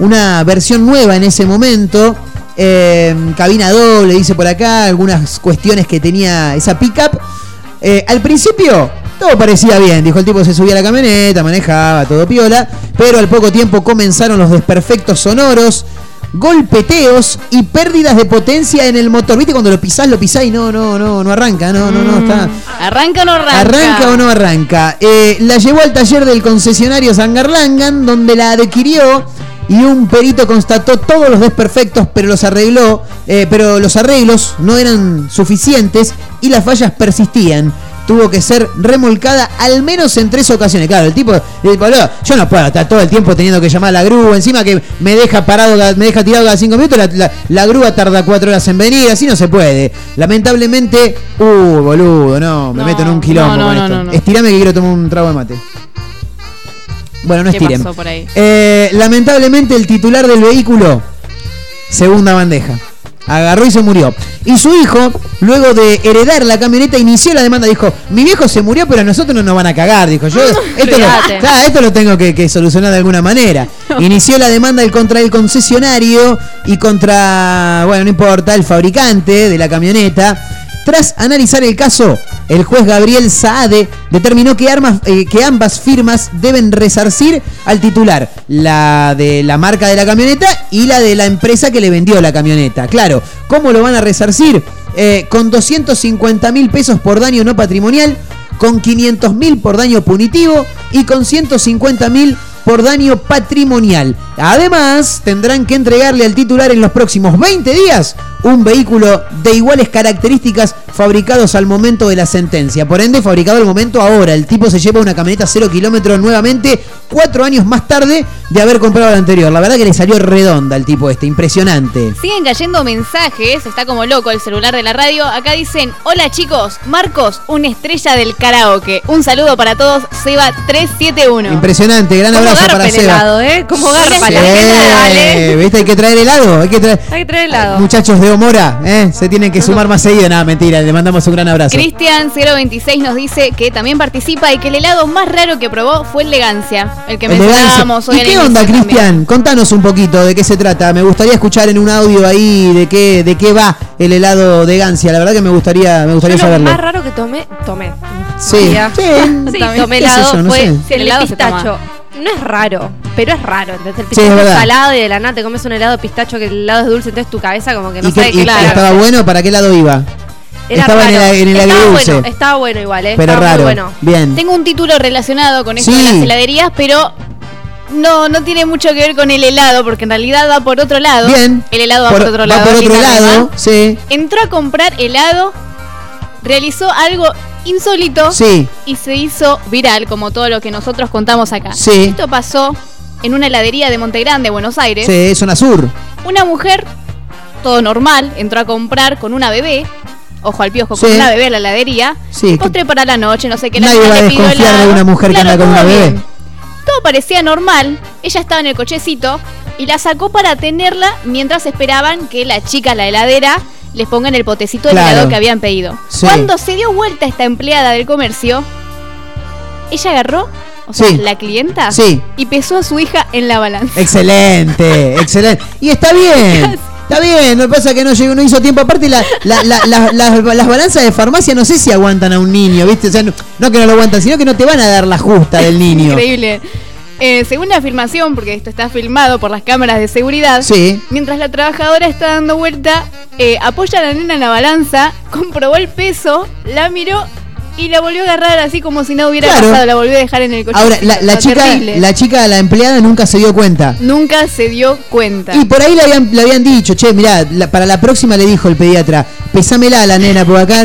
una versión nueva en ese momento. eh, cabina doble, dice por acá, algunas cuestiones que tenía esa pickup. Eh, al principio todo parecía bien, dijo el tipo se subía a la camioneta, manejaba, todo piola, pero al poco tiempo comenzaron los desperfectos sonoros, golpeteos y pérdidas de potencia en el motor. ¿Viste cuando lo pisás, lo pisás y no, no, no, no arranca, no, no, no, está... ¿Arranca o no arranca? ¿Arranca o no arranca? Eh, la llevó al taller del concesionario Sangarlangan, donde la adquirió y un perito constató todos los desperfectos, pero los arregló, eh, pero los arreglos no eran suficientes y las fallas persistían. Tuvo que ser remolcada al menos en tres ocasiones. Claro, el tipo, el boludo, yo no puedo estar todo el tiempo teniendo que llamar a la grúa, encima que me deja parado, me deja tirado cada cinco minutos, la, la- la grúa tarda cuatro horas en venir, así no se puede. Lamentablemente, uh, boludo, no, me meto en un quilombo no, con esto. Estirame que quiero tomar un trago de mate. Bueno, no ¿Qué estiren. pasó por ahí? Eh, lamentablemente el titular del vehículo, segunda bandeja. Agarró y se murió. Y su hijo, luego de heredar la camioneta, inició la demanda. Dijo, mi viejo se murió, pero a nosotros no nos van a cagar. Dijo, yo esto, lo, claro, esto lo tengo que, que solucionar de alguna manera. Inició la demanda el- contra el concesionario y contra, bueno, no importa, el fabricante de la camioneta. Tras analizar el caso, el juez Gabriel Saade determinó que, armas, eh, que ambas firmas deben resarcir al titular, la de la marca de la camioneta y la de la empresa que le vendió la camioneta. Claro, ¿cómo lo van a resarcir? Eh, con 250 mil pesos por daño no patrimonial, con 500 mil por daño punitivo y con 150 mil por daño patrimonial. Además, tendrán que entregarle al titular en los próximos 20 días un vehículo de iguales características fabricados al momento de la sentencia. Por ende, fabricado al momento ahora. El tipo se lleva una camioneta 0 kilómetros nuevamente, cuatro años más tarde de haber comprado la anterior. La verdad que le salió redonda al tipo este, impresionante. Siguen cayendo mensajes, está como loco el celular de la radio. Acá dicen, hola chicos, Marcos, una estrella del karaoke. Un saludo para todos, Seba371. Impresionante, gran abrazo para Seba. helado, ¿eh? Como garpa la Sí, dale. ¿Viste? Hay que traer helado. Hay que traer. Hay que traer helado. Muchachos de Omora, ¿eh? se tienen que sumar más seguido. Nada, mentira, le mandamos un gran abrazo. Cristian026 nos dice que también participa y que el helado más raro que probó fue el Legancia, el que Elegancia. mencionábamos hoy ¿Y qué onda. Cristian? Contanos un poquito de qué se trata. Me gustaría escuchar en un audio ahí de qué, de qué va el helado de Gancia. La verdad que me gustaría, me gustaría Yo lo saberlo. más raro que tomé, tomé. Sí, sí, Sí, tomé helado, yo, no fue sé. El helado se toma. No es raro, pero es raro. Entonces el Sí, pistacho es es salado y de la nada te comes un helado de pistacho que el helado es dulce, entonces tu cabeza como que no ¿Y, qué- sabe y qué claro. estaba bueno? ¿Para qué lado iba? Era estaba en raro. el, en el estaba agridulce. bueno, estaba bueno igual, eh. Pero estaba raro. Muy bueno. Bien. Tengo un título relacionado con esto Sí. de las heladerías, pero no, no tiene mucho que ver con el helado, porque en realidad va por otro lado. Bien. El helado va por, otro va lado. por aquí otro lado, sí. Entró a comprar helado, realizó algo insólito Sí. y se hizo viral, como todo lo que nosotros contamos acá. Sí. Esto pasó en una heladería de Montegrande, Buenos Aires. Sí, zona sur. Una mujer, todo normal, entró a comprar con una bebé. Ojo al piojo, Sí. con una bebé a la heladería. Sí, Postre para la noche, no sé qué. Nadie la va a desconfiar de una mujer que anda con una bebé. bien. Todo parecía normal. Ella estaba en el cochecito y la sacó para tenerla mientras esperaban que la chica, la heladera, les ponga en el potecito de Claro. helado que habían pedido. Sí. Cuando se dio vuelta esta empleada del comercio, ella agarró, o sea, Sí. la clienta, Sí. y pesó a su hija en la balanza. Excelente, excelente. Y está bien. Está bien, lo que pasa es que no llegó, no hizo tiempo. Aparte, la- la- la- la- las- las balanzas de farmacia no sé si aguantan a un niño, ¿viste? O sea, no, no que no lo aguantan, sino que no te van a dar la justa del niño. Increíble. Eh, según la afirmación, porque esto está filmado por las cámaras de seguridad, Sí. mientras la trabajadora está dando vuelta, eh, apoya a la nena en la balanza, comprobó el peso, la miró y la volvió a agarrar así como si no hubiera Claro. pasado, la volvió a dejar en el coche. Ahora, la, la chica, la chica, la empleada nunca se dio cuenta. Nunca se dio cuenta. Y por ahí le habían, le habían dicho, che, mirá, la- para la próxima le dijo el pediatra, pesámela a la nena, porque acá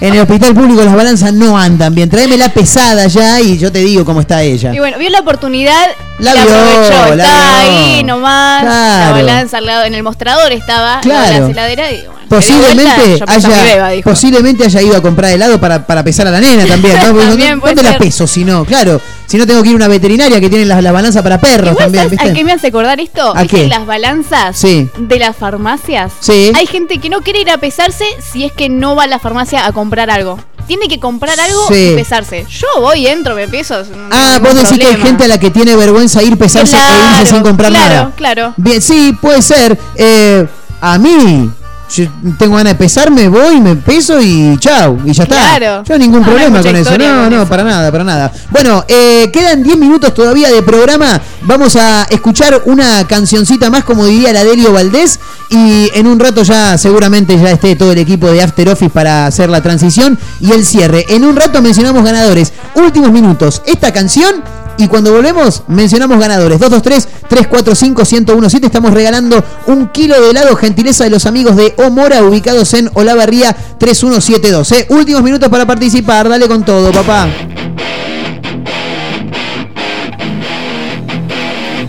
en el hospital público las balanzas no andan bien. Tráemela pesada ya y yo te digo cómo está ella. Y bueno, vio la oportunidad, La la, vio, aprovechó. la Estaba vio. ahí nomás, Claro. la balanza al lado, en el mostrador estaba, Claro. la heladera y bueno. Posiblemente vuelta, haya, beba, posiblemente haya ido a comprar helado para, para pesar a la nena también, ¿no? También ¿dónde- puede ¿Dónde la peso si no? Claro, si no tengo que ir a una veterinaria que tiene las la balanza para perros también, ¿sabes ¿viste? ¿A qué me hace acordar esto? ¿A ¿Viste qué? Las balanzas Sí. de las farmacias. Sí. Hay gente que no quiere ir a pesarse si es que no va a la farmacia a comprar algo. Tiene que comprar algo Sí. y pesarse. Yo voy, entro, me peso. no Ah, vos decís que hay gente a la que tiene vergüenza ir pesarse e irse sin comprar claro, nada. Claro, Bien, sí, puede ser. Eh, a mí, yo tengo ganas de pesarme, voy, me peso y chau, y ya está. Claro. Yo ningún No, hay problema con eso. No, con no, para nada, para nada. Bueno, eh, quedan 10 minutos todavía de programa. Vamos a escuchar una cancioncita más, como diría la Delio Valdés. Y en un rato ya, seguramente ya esté todo el equipo de After Office para hacer la transición y el cierre. En un rato mencionamos ganadores. Últimos minutos. Esta canción y cuando volvemos, mencionamos ganadores. 223-345-1017. Estamos regalando un kilo de helado, gentileza de los amigos de Omora, ubicados en Olavarría 3172. ¿eh? Últimos minutos para participar. Dale con todo, papá.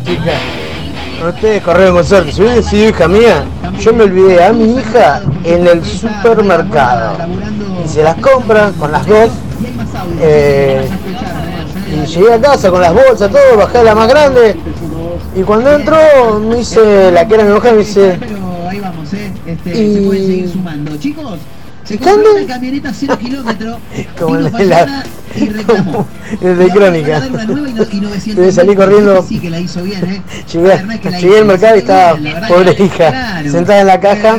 Chica, ustedes corrieron con suerte. Si hubiera sido hija mía, yo me olvidé a mi hija en el supermercado. Y se las compran con las dos. eh, y llegué a casa con las bolsas, todo, bajé la más grande. Y cuando entró, me dice, la que era mi mujer, me dice, y... Chicos, se compró una camioneta 0 kilómetros. como en la, como en de crónica. Que salir corriendo. ¿eh? Llegué, llegué al mercado y estaba pobre hija sentada en la caja.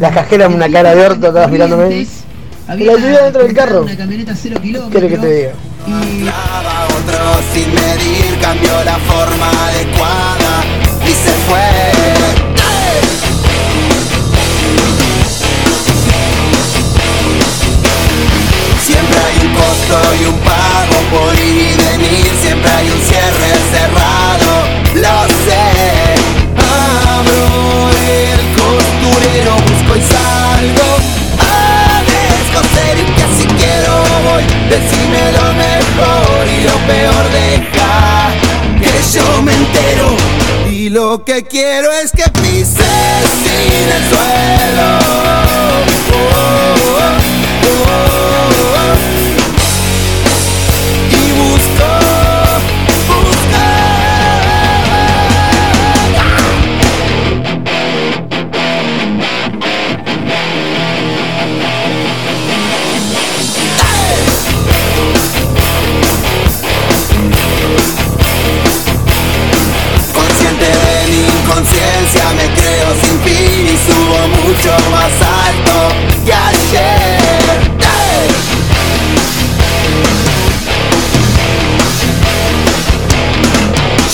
Las cajeras una cara de orto, todas mirándome. Y la dentro del carro. ¿Qué querés que te diga? otro sin medir cambió la forma adecuada y se fue. Siempre hay un costo y un pago por ir y venir, siempre hay un cierre cerrado, lo sé. Abro el costurero, busco y salgo descoser y que si quiero voy, decime lo mejor y lo peor deja que yo me entero y lo que quiero es que pises sin el suelo. Oh, oh, oh, inconsciencia me creo sin fin y subo mucho más alto que ayer. ¡Ey!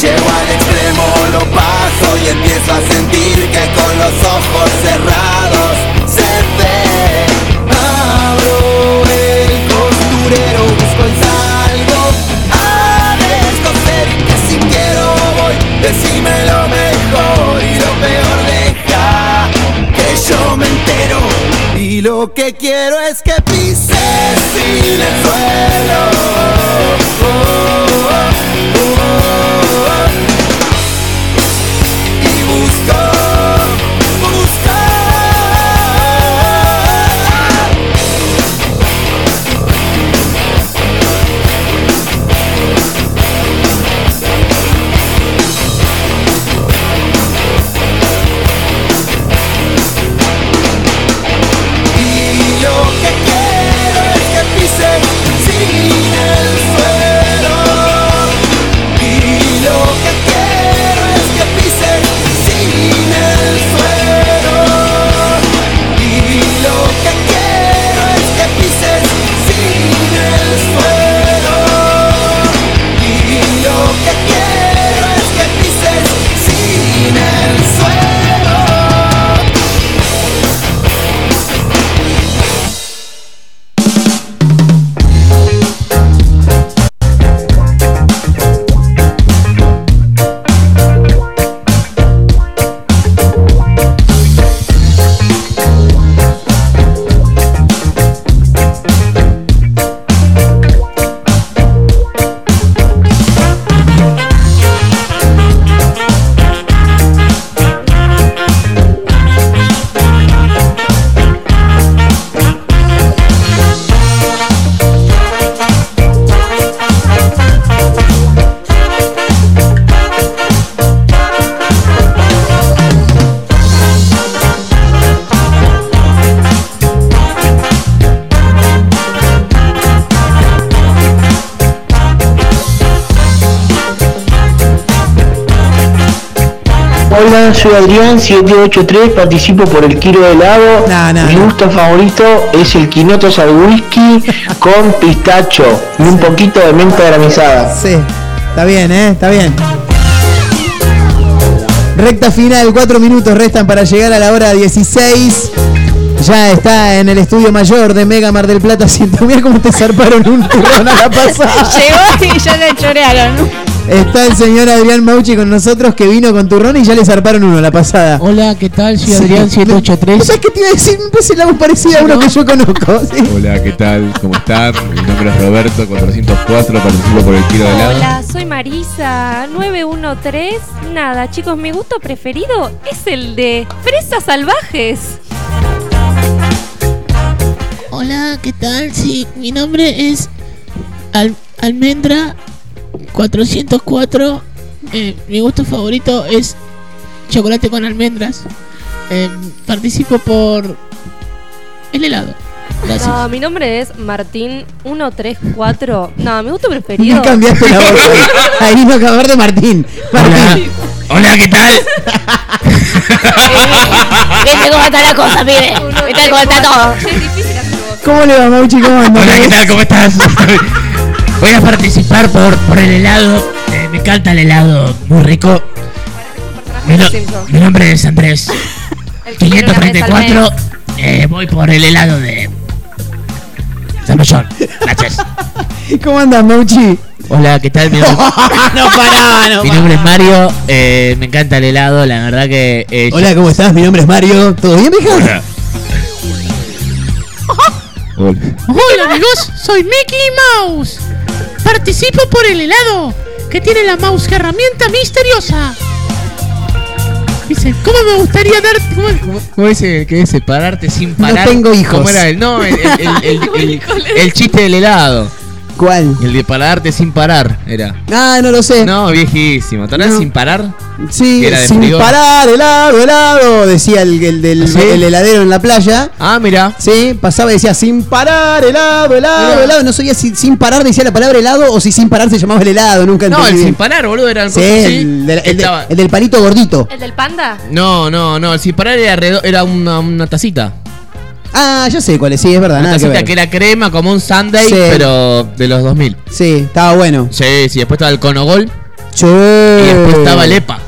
Llego al extremo, lo paso y empiezo a sentir que con los ojos cerrados se ve. Abro el costurero, busco y salgo a descoser que si quiero voy, decime yo me entero y lo que quiero es que pises sin el suelo. Oh, oh, oh. Y busco. Soy Adrián 783, participo por el kilo de helado. Mi gusto favorito es el quinotos al whisky con pistacho y un poquito de menta granizada. Sí, está bien, ¿eh? Está bien. Recta final, cuatro minutos restan para llegar a la hora 16. Ya está en el estudio mayor de Mega Mar del Plata. Siento, mira cómo te zarparon un turrón a la pasada. Llegó y ya le chorearon. Está el señor Adrián Mauchi con nosotros que vino con turrón y ya le zarparon uno la pasada. Hola, ¿qué tal? Soy Adrián 783. ¿Sabes qué te iba a decir? Me parece la voz parecida a uno que yo conozco. sí. Hola, ¿qué tal? ¿Cómo están? Mi nombre es Roberto, 404, participo por el kilo de helado. Hola, soy Marisa 913. Nada, chicos, mi gusto preferido es el de fresas salvajes. Hola, ¿qué tal? Sí, mi nombre es Al- Almendra 404. Eh, mi gusto favorito es chocolate con almendras. Eh, participo por el helado. Gracias. No, mi nombre es Martín 134. No, mi gusto preferido. No cambiaste la voz. Ahí, no acabar de Martín. Martín. Hola, ¿qué tal? ¿Viste cómo está la cosa, pibe? ¿Viste cómo está todo? ¿Cómo le va, Mauchi? ¿Cómo anda? Hola, ¿qué tal? ¿Cómo estás? Voy a participar por, por el helado. Eh, me encanta el helado, muy rico. Mi, no- mi nombre es Andrés. El que tiene una mesa al 534. Eh, voy por el helado de. Zamballón. Gracias. ¿Cómo andas, Mauchi? Hola, ¿qué tal? Mi nombre, no pará, no mi nombre es Mario. eh, me encanta el helado, la verdad que. eh, Hola, ¿cómo estás? Mi nombre es Mario. ¿Todo bien, mija? Hola. Hola amigos, soy Mickey Mouse. Participo por el helado que tiene la mouse herramienta misteriosa. Dice, ¿cómo me gustaría dar... ¿Cómo, cómo- dice que es separarte sin No parar? tengo hijos. ¿Cómo era el, no, el, el- el- el- el- el chiste del helado. ¿Cuál? El de pararte sin parar era. Ah, no lo sé. No, viejísimo. ¿Te No. sin parar? Sí, Que era de sin frigor. parar, helado, helado, decía el, el del ¿Sí? el heladero en la playa. Ah, mira. Sí, pasaba y decía sin parar, helado, helado, Mirá. helado. No sabía si sin parar decía la palabra helado o si sin parar se llamaba el helado, nunca No, entendí el bien. sin parar, boludo, era el Sí, el, del- el de- estaba- el del palito gordito. ¿El del panda? No, no, no, el sin parar era, era una, una tacita. Ah, ya sé cuál es, sí, es verdad, Una nada que ver. que, era crema, como un sundae, Sí. pero de los 2000. Sí, estaba bueno. Sí, sí, después estaba el conogol Sí. y después estaba el EPA.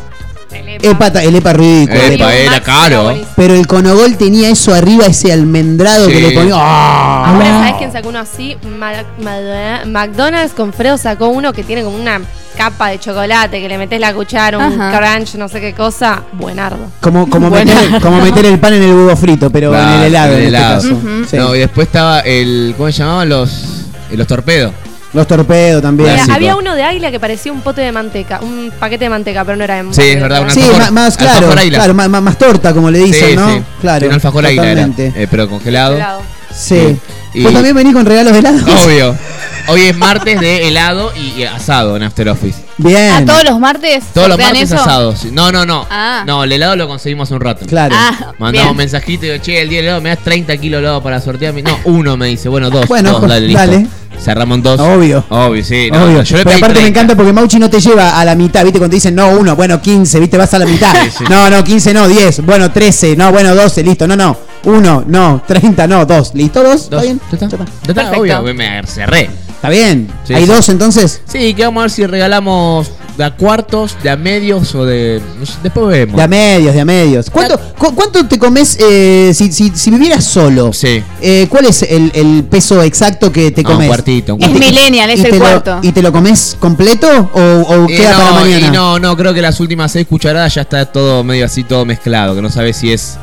Epa, ta- el epa ridículo. Epa, era caro. Pero el conogol tenía eso arriba, ese almendrado que Sí. le ponía. ¡Ah! Ahora, ¿sabes quién sacó uno así? Ma- ma- McDonald's con Fredo sacó uno que tiene como una capa de chocolate que le metes la cuchara, un Ajá. crunch, no sé qué cosa. Buenardo. Como, como, meter, como meter el pan en el huevo frito, pero en el helado en en, el este helado. caso. Ujú. Sí. No, y después estaba el. ¿Cómo se llamaban los. eh, Los torpedos? Los torpedos también. Mira, Clásico. había uno de águila que parecía un pote de manteca, un paquete de manteca, pero no era de Sí, es verdad, una Sí, alfajor- ma- más claro, águila. claro más, más- más torta, como le dicen, Sí, ¿no? sí. Claro. Un alfajor águila era, totalmente. eh, pero congelado. Sí. Y- ¿Vos también venís con regalos de helado? Obvio. Hoy es martes de helado y y asado en After Office. Bien. ¿A todos los martes? Todos los martes eso? asados. No, no, no. Ah. No, el helado lo conseguimos hace un rato. Claro. Ah, Mandamos bien. un mensajito y digo, che, el día del helado me das 30 kilos de helado para sortear. No, uno me dice, bueno, dos. Bueno, dos, dale, listo. dale. Cerramos en dos. Obvio. Obvio, sí. no, Obvio. yo le Pero aparte me 30. encanta porque Mauchi no te lleva a la mitad, ¿viste? Cuando te dicen no, uno, bueno, 15, ¿viste? Vas a la mitad. Sí, sí. No, no, 15 no, 10, bueno, 13, no, bueno, 12, listo, no, no. Uno, no, 30, no, dos. ¿Listo? ¿Dos? ¿Está Dos. bien? Está. Ya está, Perfecto. obvio, me cerré. ¿Está bien? Sí, ¿Hay sí. dos entonces? Sí, que vamos a ver si regalamos de a cuartos, de a medios o de. después vemos. De a medios, de a medios. ¿Cuánto, cu- cuánto te comes eh, si, si, si vivieras solo? Sí. Eh, ¿Cuál es el, el peso exacto que te Ah, un comes? cuartito, un Es cuartito. millennial, es ¿Y el te lo- cuarto. ¿Y te lo comes completo o, o Eh, queda no, para mañana? y no, no, creo que las últimas seis cucharadas ya está todo medio así, todo mezclado. Que no sabes si es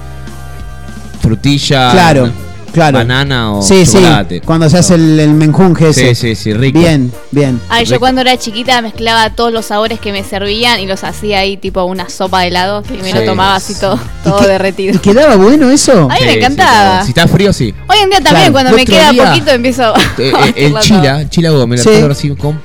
frutilla, Claro, claro. banana o sí, chocolate. sí, cuando se hace el, el menjunje ese. Sí, sí, sí, rico. Bien, bien. Ay, yo Rico. cuando era chiquita mezclaba todos los sabores que me servían y los hacía ahí tipo una sopa de helado y me lo tomaba así todo, todo derretido. ¿Y quedaba bueno eso? Ay, Sí, me encantaba. si está frío, sí. Hoy en día también, Claro, cuando el me queda día, poquito, empiezo Eh, eh, a el hacerla Chila, el Chila Gómez, Sí. la, recién com-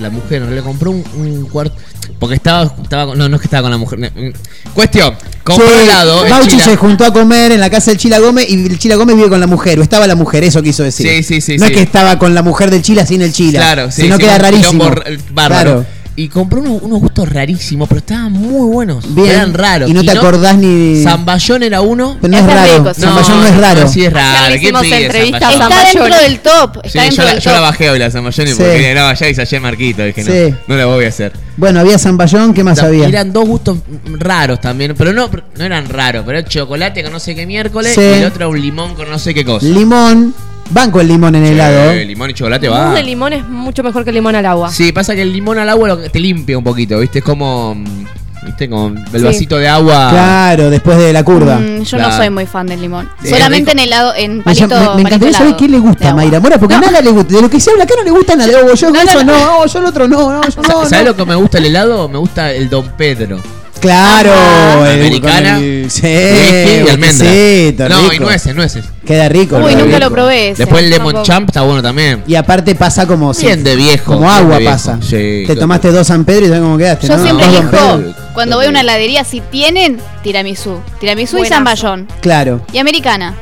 la mujer le compró un, un cuarto. Porque estaba, estaba con- no, no es que estaba con la mujer. ne- Cuestión, compró Sí, helado. Chila. se juntó a comer en la casa del Chila Gómez y el Chila Gómez vive con la mujer, o estaba la mujer, eso quiso decir. Sí, sí, sí, No sí. es que estaba con la mujer del Chila sin el Chila. Claro, sí, Sino sí, queda un rarísimo. r- bárbaro. Claro. Y compré unos, unos gustos rarísimos, pero estaban muy buenos. Bien. Eran raros. Y no te acordás ni. Zamballón era uno. Pero no es raro. Zamballón no es raro. Sí es raro. ¿Qué pide entrevista a Zamballón? Está dentro del top. Sí, Está yo, dentro la, del yo la top. bajé hoy la Zamballón Sí. porque no, ya hice ayer Marquito. Dije, Sí. no, no la voy a hacer. Bueno, había Zamballón, ¿qué más había? Eran dos gustos raros también, pero no, no eran raros, pero era chocolate con no sé qué miércoles Sí. y el otro un limón con no sé qué cosa. Limón. Banco el limón en el helado. Eh, limón y chocolate El va. mousse de limón es mucho mejor que el limón al agua. Sí, pasa que el limón al agua lo te limpia un poquito, ¿viste? Es como. mm, ¿Viste? Como el Sí. vasito de agua. Claro, después de la curva. Mm, yo no soy muy fan del limón. Sí, Solamente rico. en helado, en Me, palito, me- me palito encantaría saber helado. qué le gusta a Mayra Mora, porque nada le gusta. De lo que se habla acá no le gusta nada. Oh, yo eso no, oh, yo el otro no, no, yo no. ¿Sabes no. lo que me gusta el helado? Me gusta el Don Pedro. Claro, el- Americana. con el- sí, whisky y almendra. quesito, no, y rico. nueces, nueces. Queda rico. Uy, queda nunca rico. lo probé. ese. Después el lemon Tampoco. champ está bueno también. Y aparte pasa como si- Bien de viejo. Como bien agua de viejo. pasa. Sí, Te claro. tomaste dos San Pedro y sabes cómo quedaste. Yo ¿no? siempre Dos elijo, Pedro. cuando voy a una heladería, si tienen, tiramisú. Tiramisú y Buenazo. zamballón. Claro. Y americana.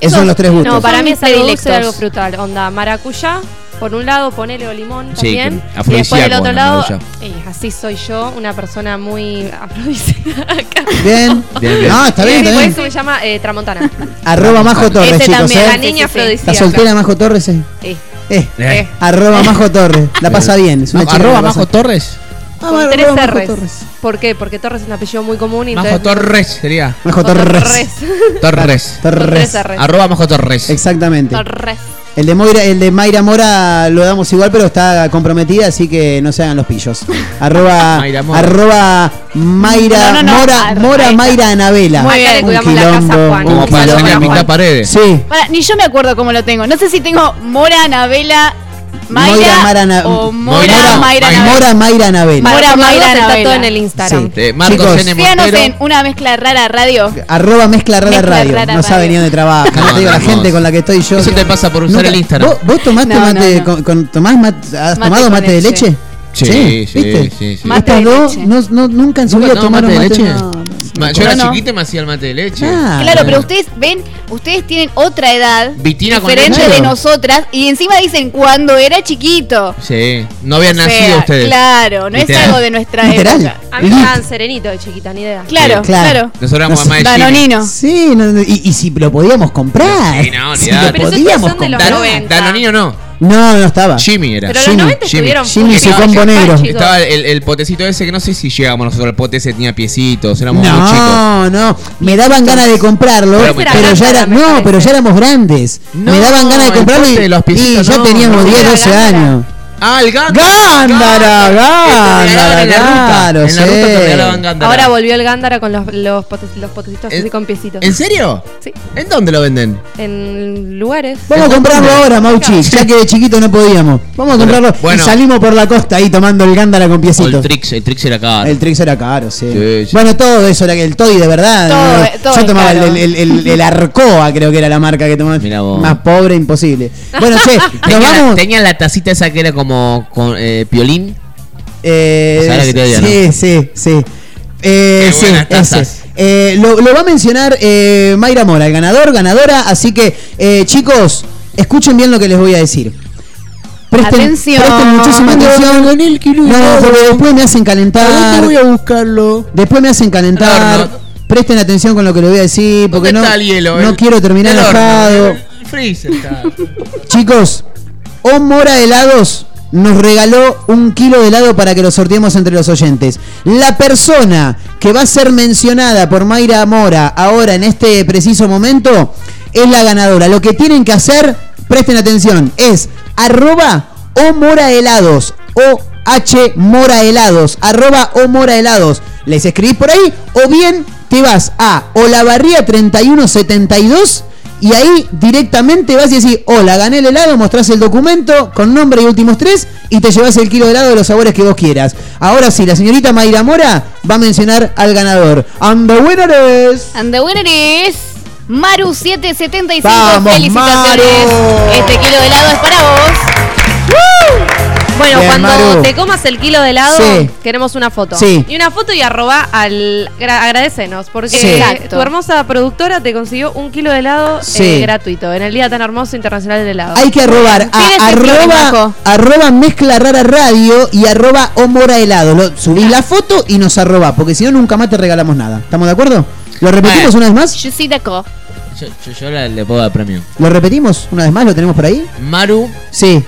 Esos son los tres gustos. No, para mí es algo dulce algo frutal. Onda, maracuyá, por un lado, ponele o limón Sí, también. Y después del otro la lado, eh, así soy yo, una persona muy afrodisíaca. Bien. Bien, bien. No, está bien, Y está por bien. eso me llama eh, Tramontana. Arroba Majo Torres, Ese chicos. también, ¿eh? La niña sí, sí. afrodisíaca. ¿Está soltera Majo Torres? Eh. Eh, Eh. Eh. Arroba Majo Torres. La pasa bien. Es una chica Arroba la Majo Torres. Ah, con tres R's. Torres. ¿Por qué? Porque Torres es un apellido muy común y Majo entonces- Torres sería. Majo Torres. Torres. Torres. tres R's. Arroba Majo Torres. Exactamente. Torres. El de, Moira, el de Mayra Mora lo damos igual, pero está comprometida, así que no se hagan los pillos. Arroba Mayra Mora. arroba Mayra No, no, no, Mora, Mora. Mayra Anabela. Muy bien. cuidamos la casa Juan. Como un para quilombo. paredes. Sí. Para, ni yo me acuerdo cómo lo tengo. No sé si tengo Mora, Anabela, Mayra o Mora, Mayra, Mayra. Mora Mayra Mora, Mayra, dudas está todo en el Instagram. Sí. Marcos Chicos. Síganos en una mezcla rara radio. Arroba mezcla rara Mezcla radio. Rara no sabe ni dónde trabaja. No, No, te digo la gente con la que estoy yo. Eso te pasa por usar Nunca- el Instagram. ¿Vos, vos tomaste No, no, mate, no. Con, con- tomás mat- ¿Has Mate tomado mate de leche. Sí, sí, ¿viste? sí, sí. Mate Estas de dos leche. no, no- nunca en su ¿Nunca vida tomaron mate de leche? No, Ma- Yo era no. chiquita y me hacía el mate de leche. Ah. Claro, pero ustedes ven, ustedes tienen otra edad Vitina con diferente leche. de nosotras y encima dicen cuando era chiquito. Sí, no habían O sea, nacido ustedes. Claro, no Literal. es algo de nuestra Literal. época. A mí me daban serenito de chiquita, ni idea. Claro, Sí. claro. Nosotros éramos mamá de. Danonino. Sí, no, no, y, y si lo podíamos comprar. Sí, no, si lo Pero esos podíamos son de los comprar. Dan- 90. Danonino no. No, no estaba. Jimmy era. Pero Jimmy, los 90 Jimmy. estuvieron Jimmy full de combo negro. chicos. Estaba el, el potecito ese que no sé si llegábamos nosotros. El pote ese tenía piecitos. Éramos muy chicos. No, no, me daban ganas de comprarlo, Pero muy ya era, me no, parece. pero ya éramos grandes. No, me daban ganas de el comprarlo y, de los y piecitos, ya no, teníamos no. 10, Era 12 Gándara. años. Ah, el gato. Gándara, Gándara, en la ruta. claro, En la ruta te regalaban. Gándara. Ahora volvió el Gándara con los, los, pote- los potecitos ¿En- así con piecitos. ¿En serio? Sí. ¿En dónde lo venden? En lugares. Vamos a comprarlo ahora, Mauchi, ya que de chiquito no podíamos. Vamos a comprarlo Bueno. y salimos por la costa ahí tomando el Gándara con O piecitos. el Trix. El Trix era caro. El Trix era caro, sí. Sí, sí. Bueno, todo eso era que el Toddy de verdad. Todo, eh, todo Yo tomaba el, caro. el, el- el Arcoa, creo que era la marca que tomaba. Mirá vos. Más pobre, imposible. Bueno, che, nos Tenía, la- vamos. tenía la tacita esa que era como con eh, piolín. Eh, ¿Sabes la que te digo, sí, sí, sí. Eh, Qué sí, ese. Eh, lo, lo va a mencionar eh, Mayra Mora, el ganador, ganadora. Así que, eh, chicos, escuchen bien lo que les voy a decir. Presten, Atención. presten muchísima atención. No, porque después me hacen calentar. voy a buscarlo? Después me hacen calentar. Presten atención con lo que les voy a decir. Porque ¿Dónde no, hielo? no El- quiero terminar enojado. El freezer está. Chicos, O Mora Helados nos regaló un kilo de helado para que lo sorteemos entre los oyentes. La persona que va a ser mencionada por Mayra Mora ahora en este preciso momento es la ganadora. Lo que tienen que hacer, presten atención, es arroba O Mora Helados. O H Mora Helados. Arroba O Mora Helados. Les escribís por ahí o bien te vas a Olavarría 3172 y ahí directamente vas y decís, hola, gané el helado, mostrás el documento con nombre y últimos tres y te llevas el kilo de helado de los sabores que vos quieras. Ahora sí, la señorita Mayra Mora va a mencionar al ganador. And the winner is... And the winner is Maru775. Vamos, Felicitaciones. Maru. Este kilo de helado es para vos. ¡Woo! Bueno, Bien, cuando Maru. te comas el kilo de helado, Sí. queremos una foto. Sí. Y una foto y arroba al. gra- agradecenos, porque Sí. tu hermosa productora te consiguió un kilo de helado Sí. eh, gratuito en el Día tan hermoso internacional del helado. Hay que arrobar arroba, Majo. arroba mezcla rara radio y arroba omora helado. Lo- subís la foto y nos arroba, porque si no nunca más te regalamos nada. ¿Estamos de acuerdo? ¿Lo repetimos una vez más? Je suis d'accord. Yo, yo, yo la- le puedo dar premio. ¿Lo repetimos una vez más? ¿Lo tenemos por ahí? Maru. Sí.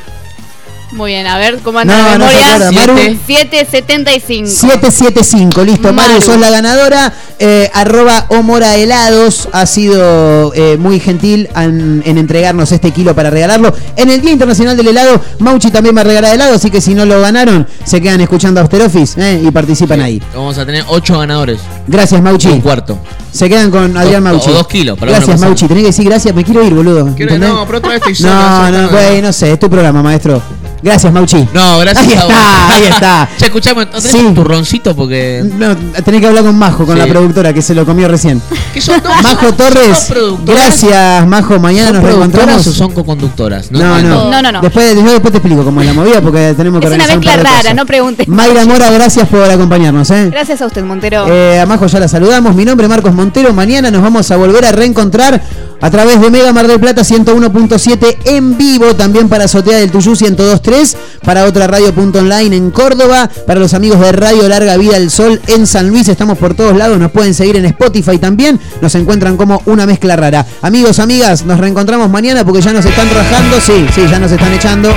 Muy bien, a ver cómo anda No, la no memoria. acuerda, Maru. 775. 775, listo. Maru, Maru. sos la ganadora. Eh, arroba Omora Helados ha sido eh, muy gentil en, en entregarnos este kilo para regalarlo. En el Día Internacional del Helado, Mauchi también va a regalar helado, así que si no lo ganaron, se quedan escuchando After Office eh, y participan ahí. Vamos a tener ocho ganadores. Gracias, Mauchi. Un cuarto. Se quedan con Adrián Mauchi. o dos kilos, para Gracias. Mauchi. Tenés que decir gracias, me quiero ir, boludo. No, pero otra vez estoy solo, No, no no, güey, no sé, es tu programa, maestro. Gracias, Mauchi. No, gracias Ahí a vos. está, ahí está. Che, escuchame, ¿no tenés Sí. un turroncito? Porque. No, tenés que hablar con Majo, con Sí. la productora que se lo comió recién. ¿Qué son dos- Majo son dos Torres, gracias Majo, mañana ¿Son nos reencontramos. o son coconductoras? No, no, entiendo. No, no, no. Después, yo después te explico cómo es la movida porque tenemos que Es una un mezcla par de rara, cosas. no preguntes. Mayra Mora, gracias por acompañarnos, ¿eh? Gracias a usted, Montero. Eh, a Majo ya la saludamos. Mi nombre es Marcos Montero. Mañana nos vamos a volver a reencontrar a través de Mega Mar del Plata 101.7 en vivo. También para Azotea del Tuyú 102.3. Para otra radio.online en Córdoba. Para los amigos de Radio Larga Vida del Sol en San Luis. Estamos por todos lados. Nos pueden seguir en Spotify también. Nos encuentran como una mezcla rara. Amigos, amigas, nos reencontramos mañana porque ya nos están rajando. Sí, sí, ya nos están echando.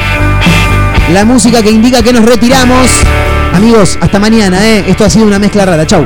La música que indica que nos retiramos. Amigos, hasta mañana, ¿eh? Esto ha sido una mezcla rara. Chau.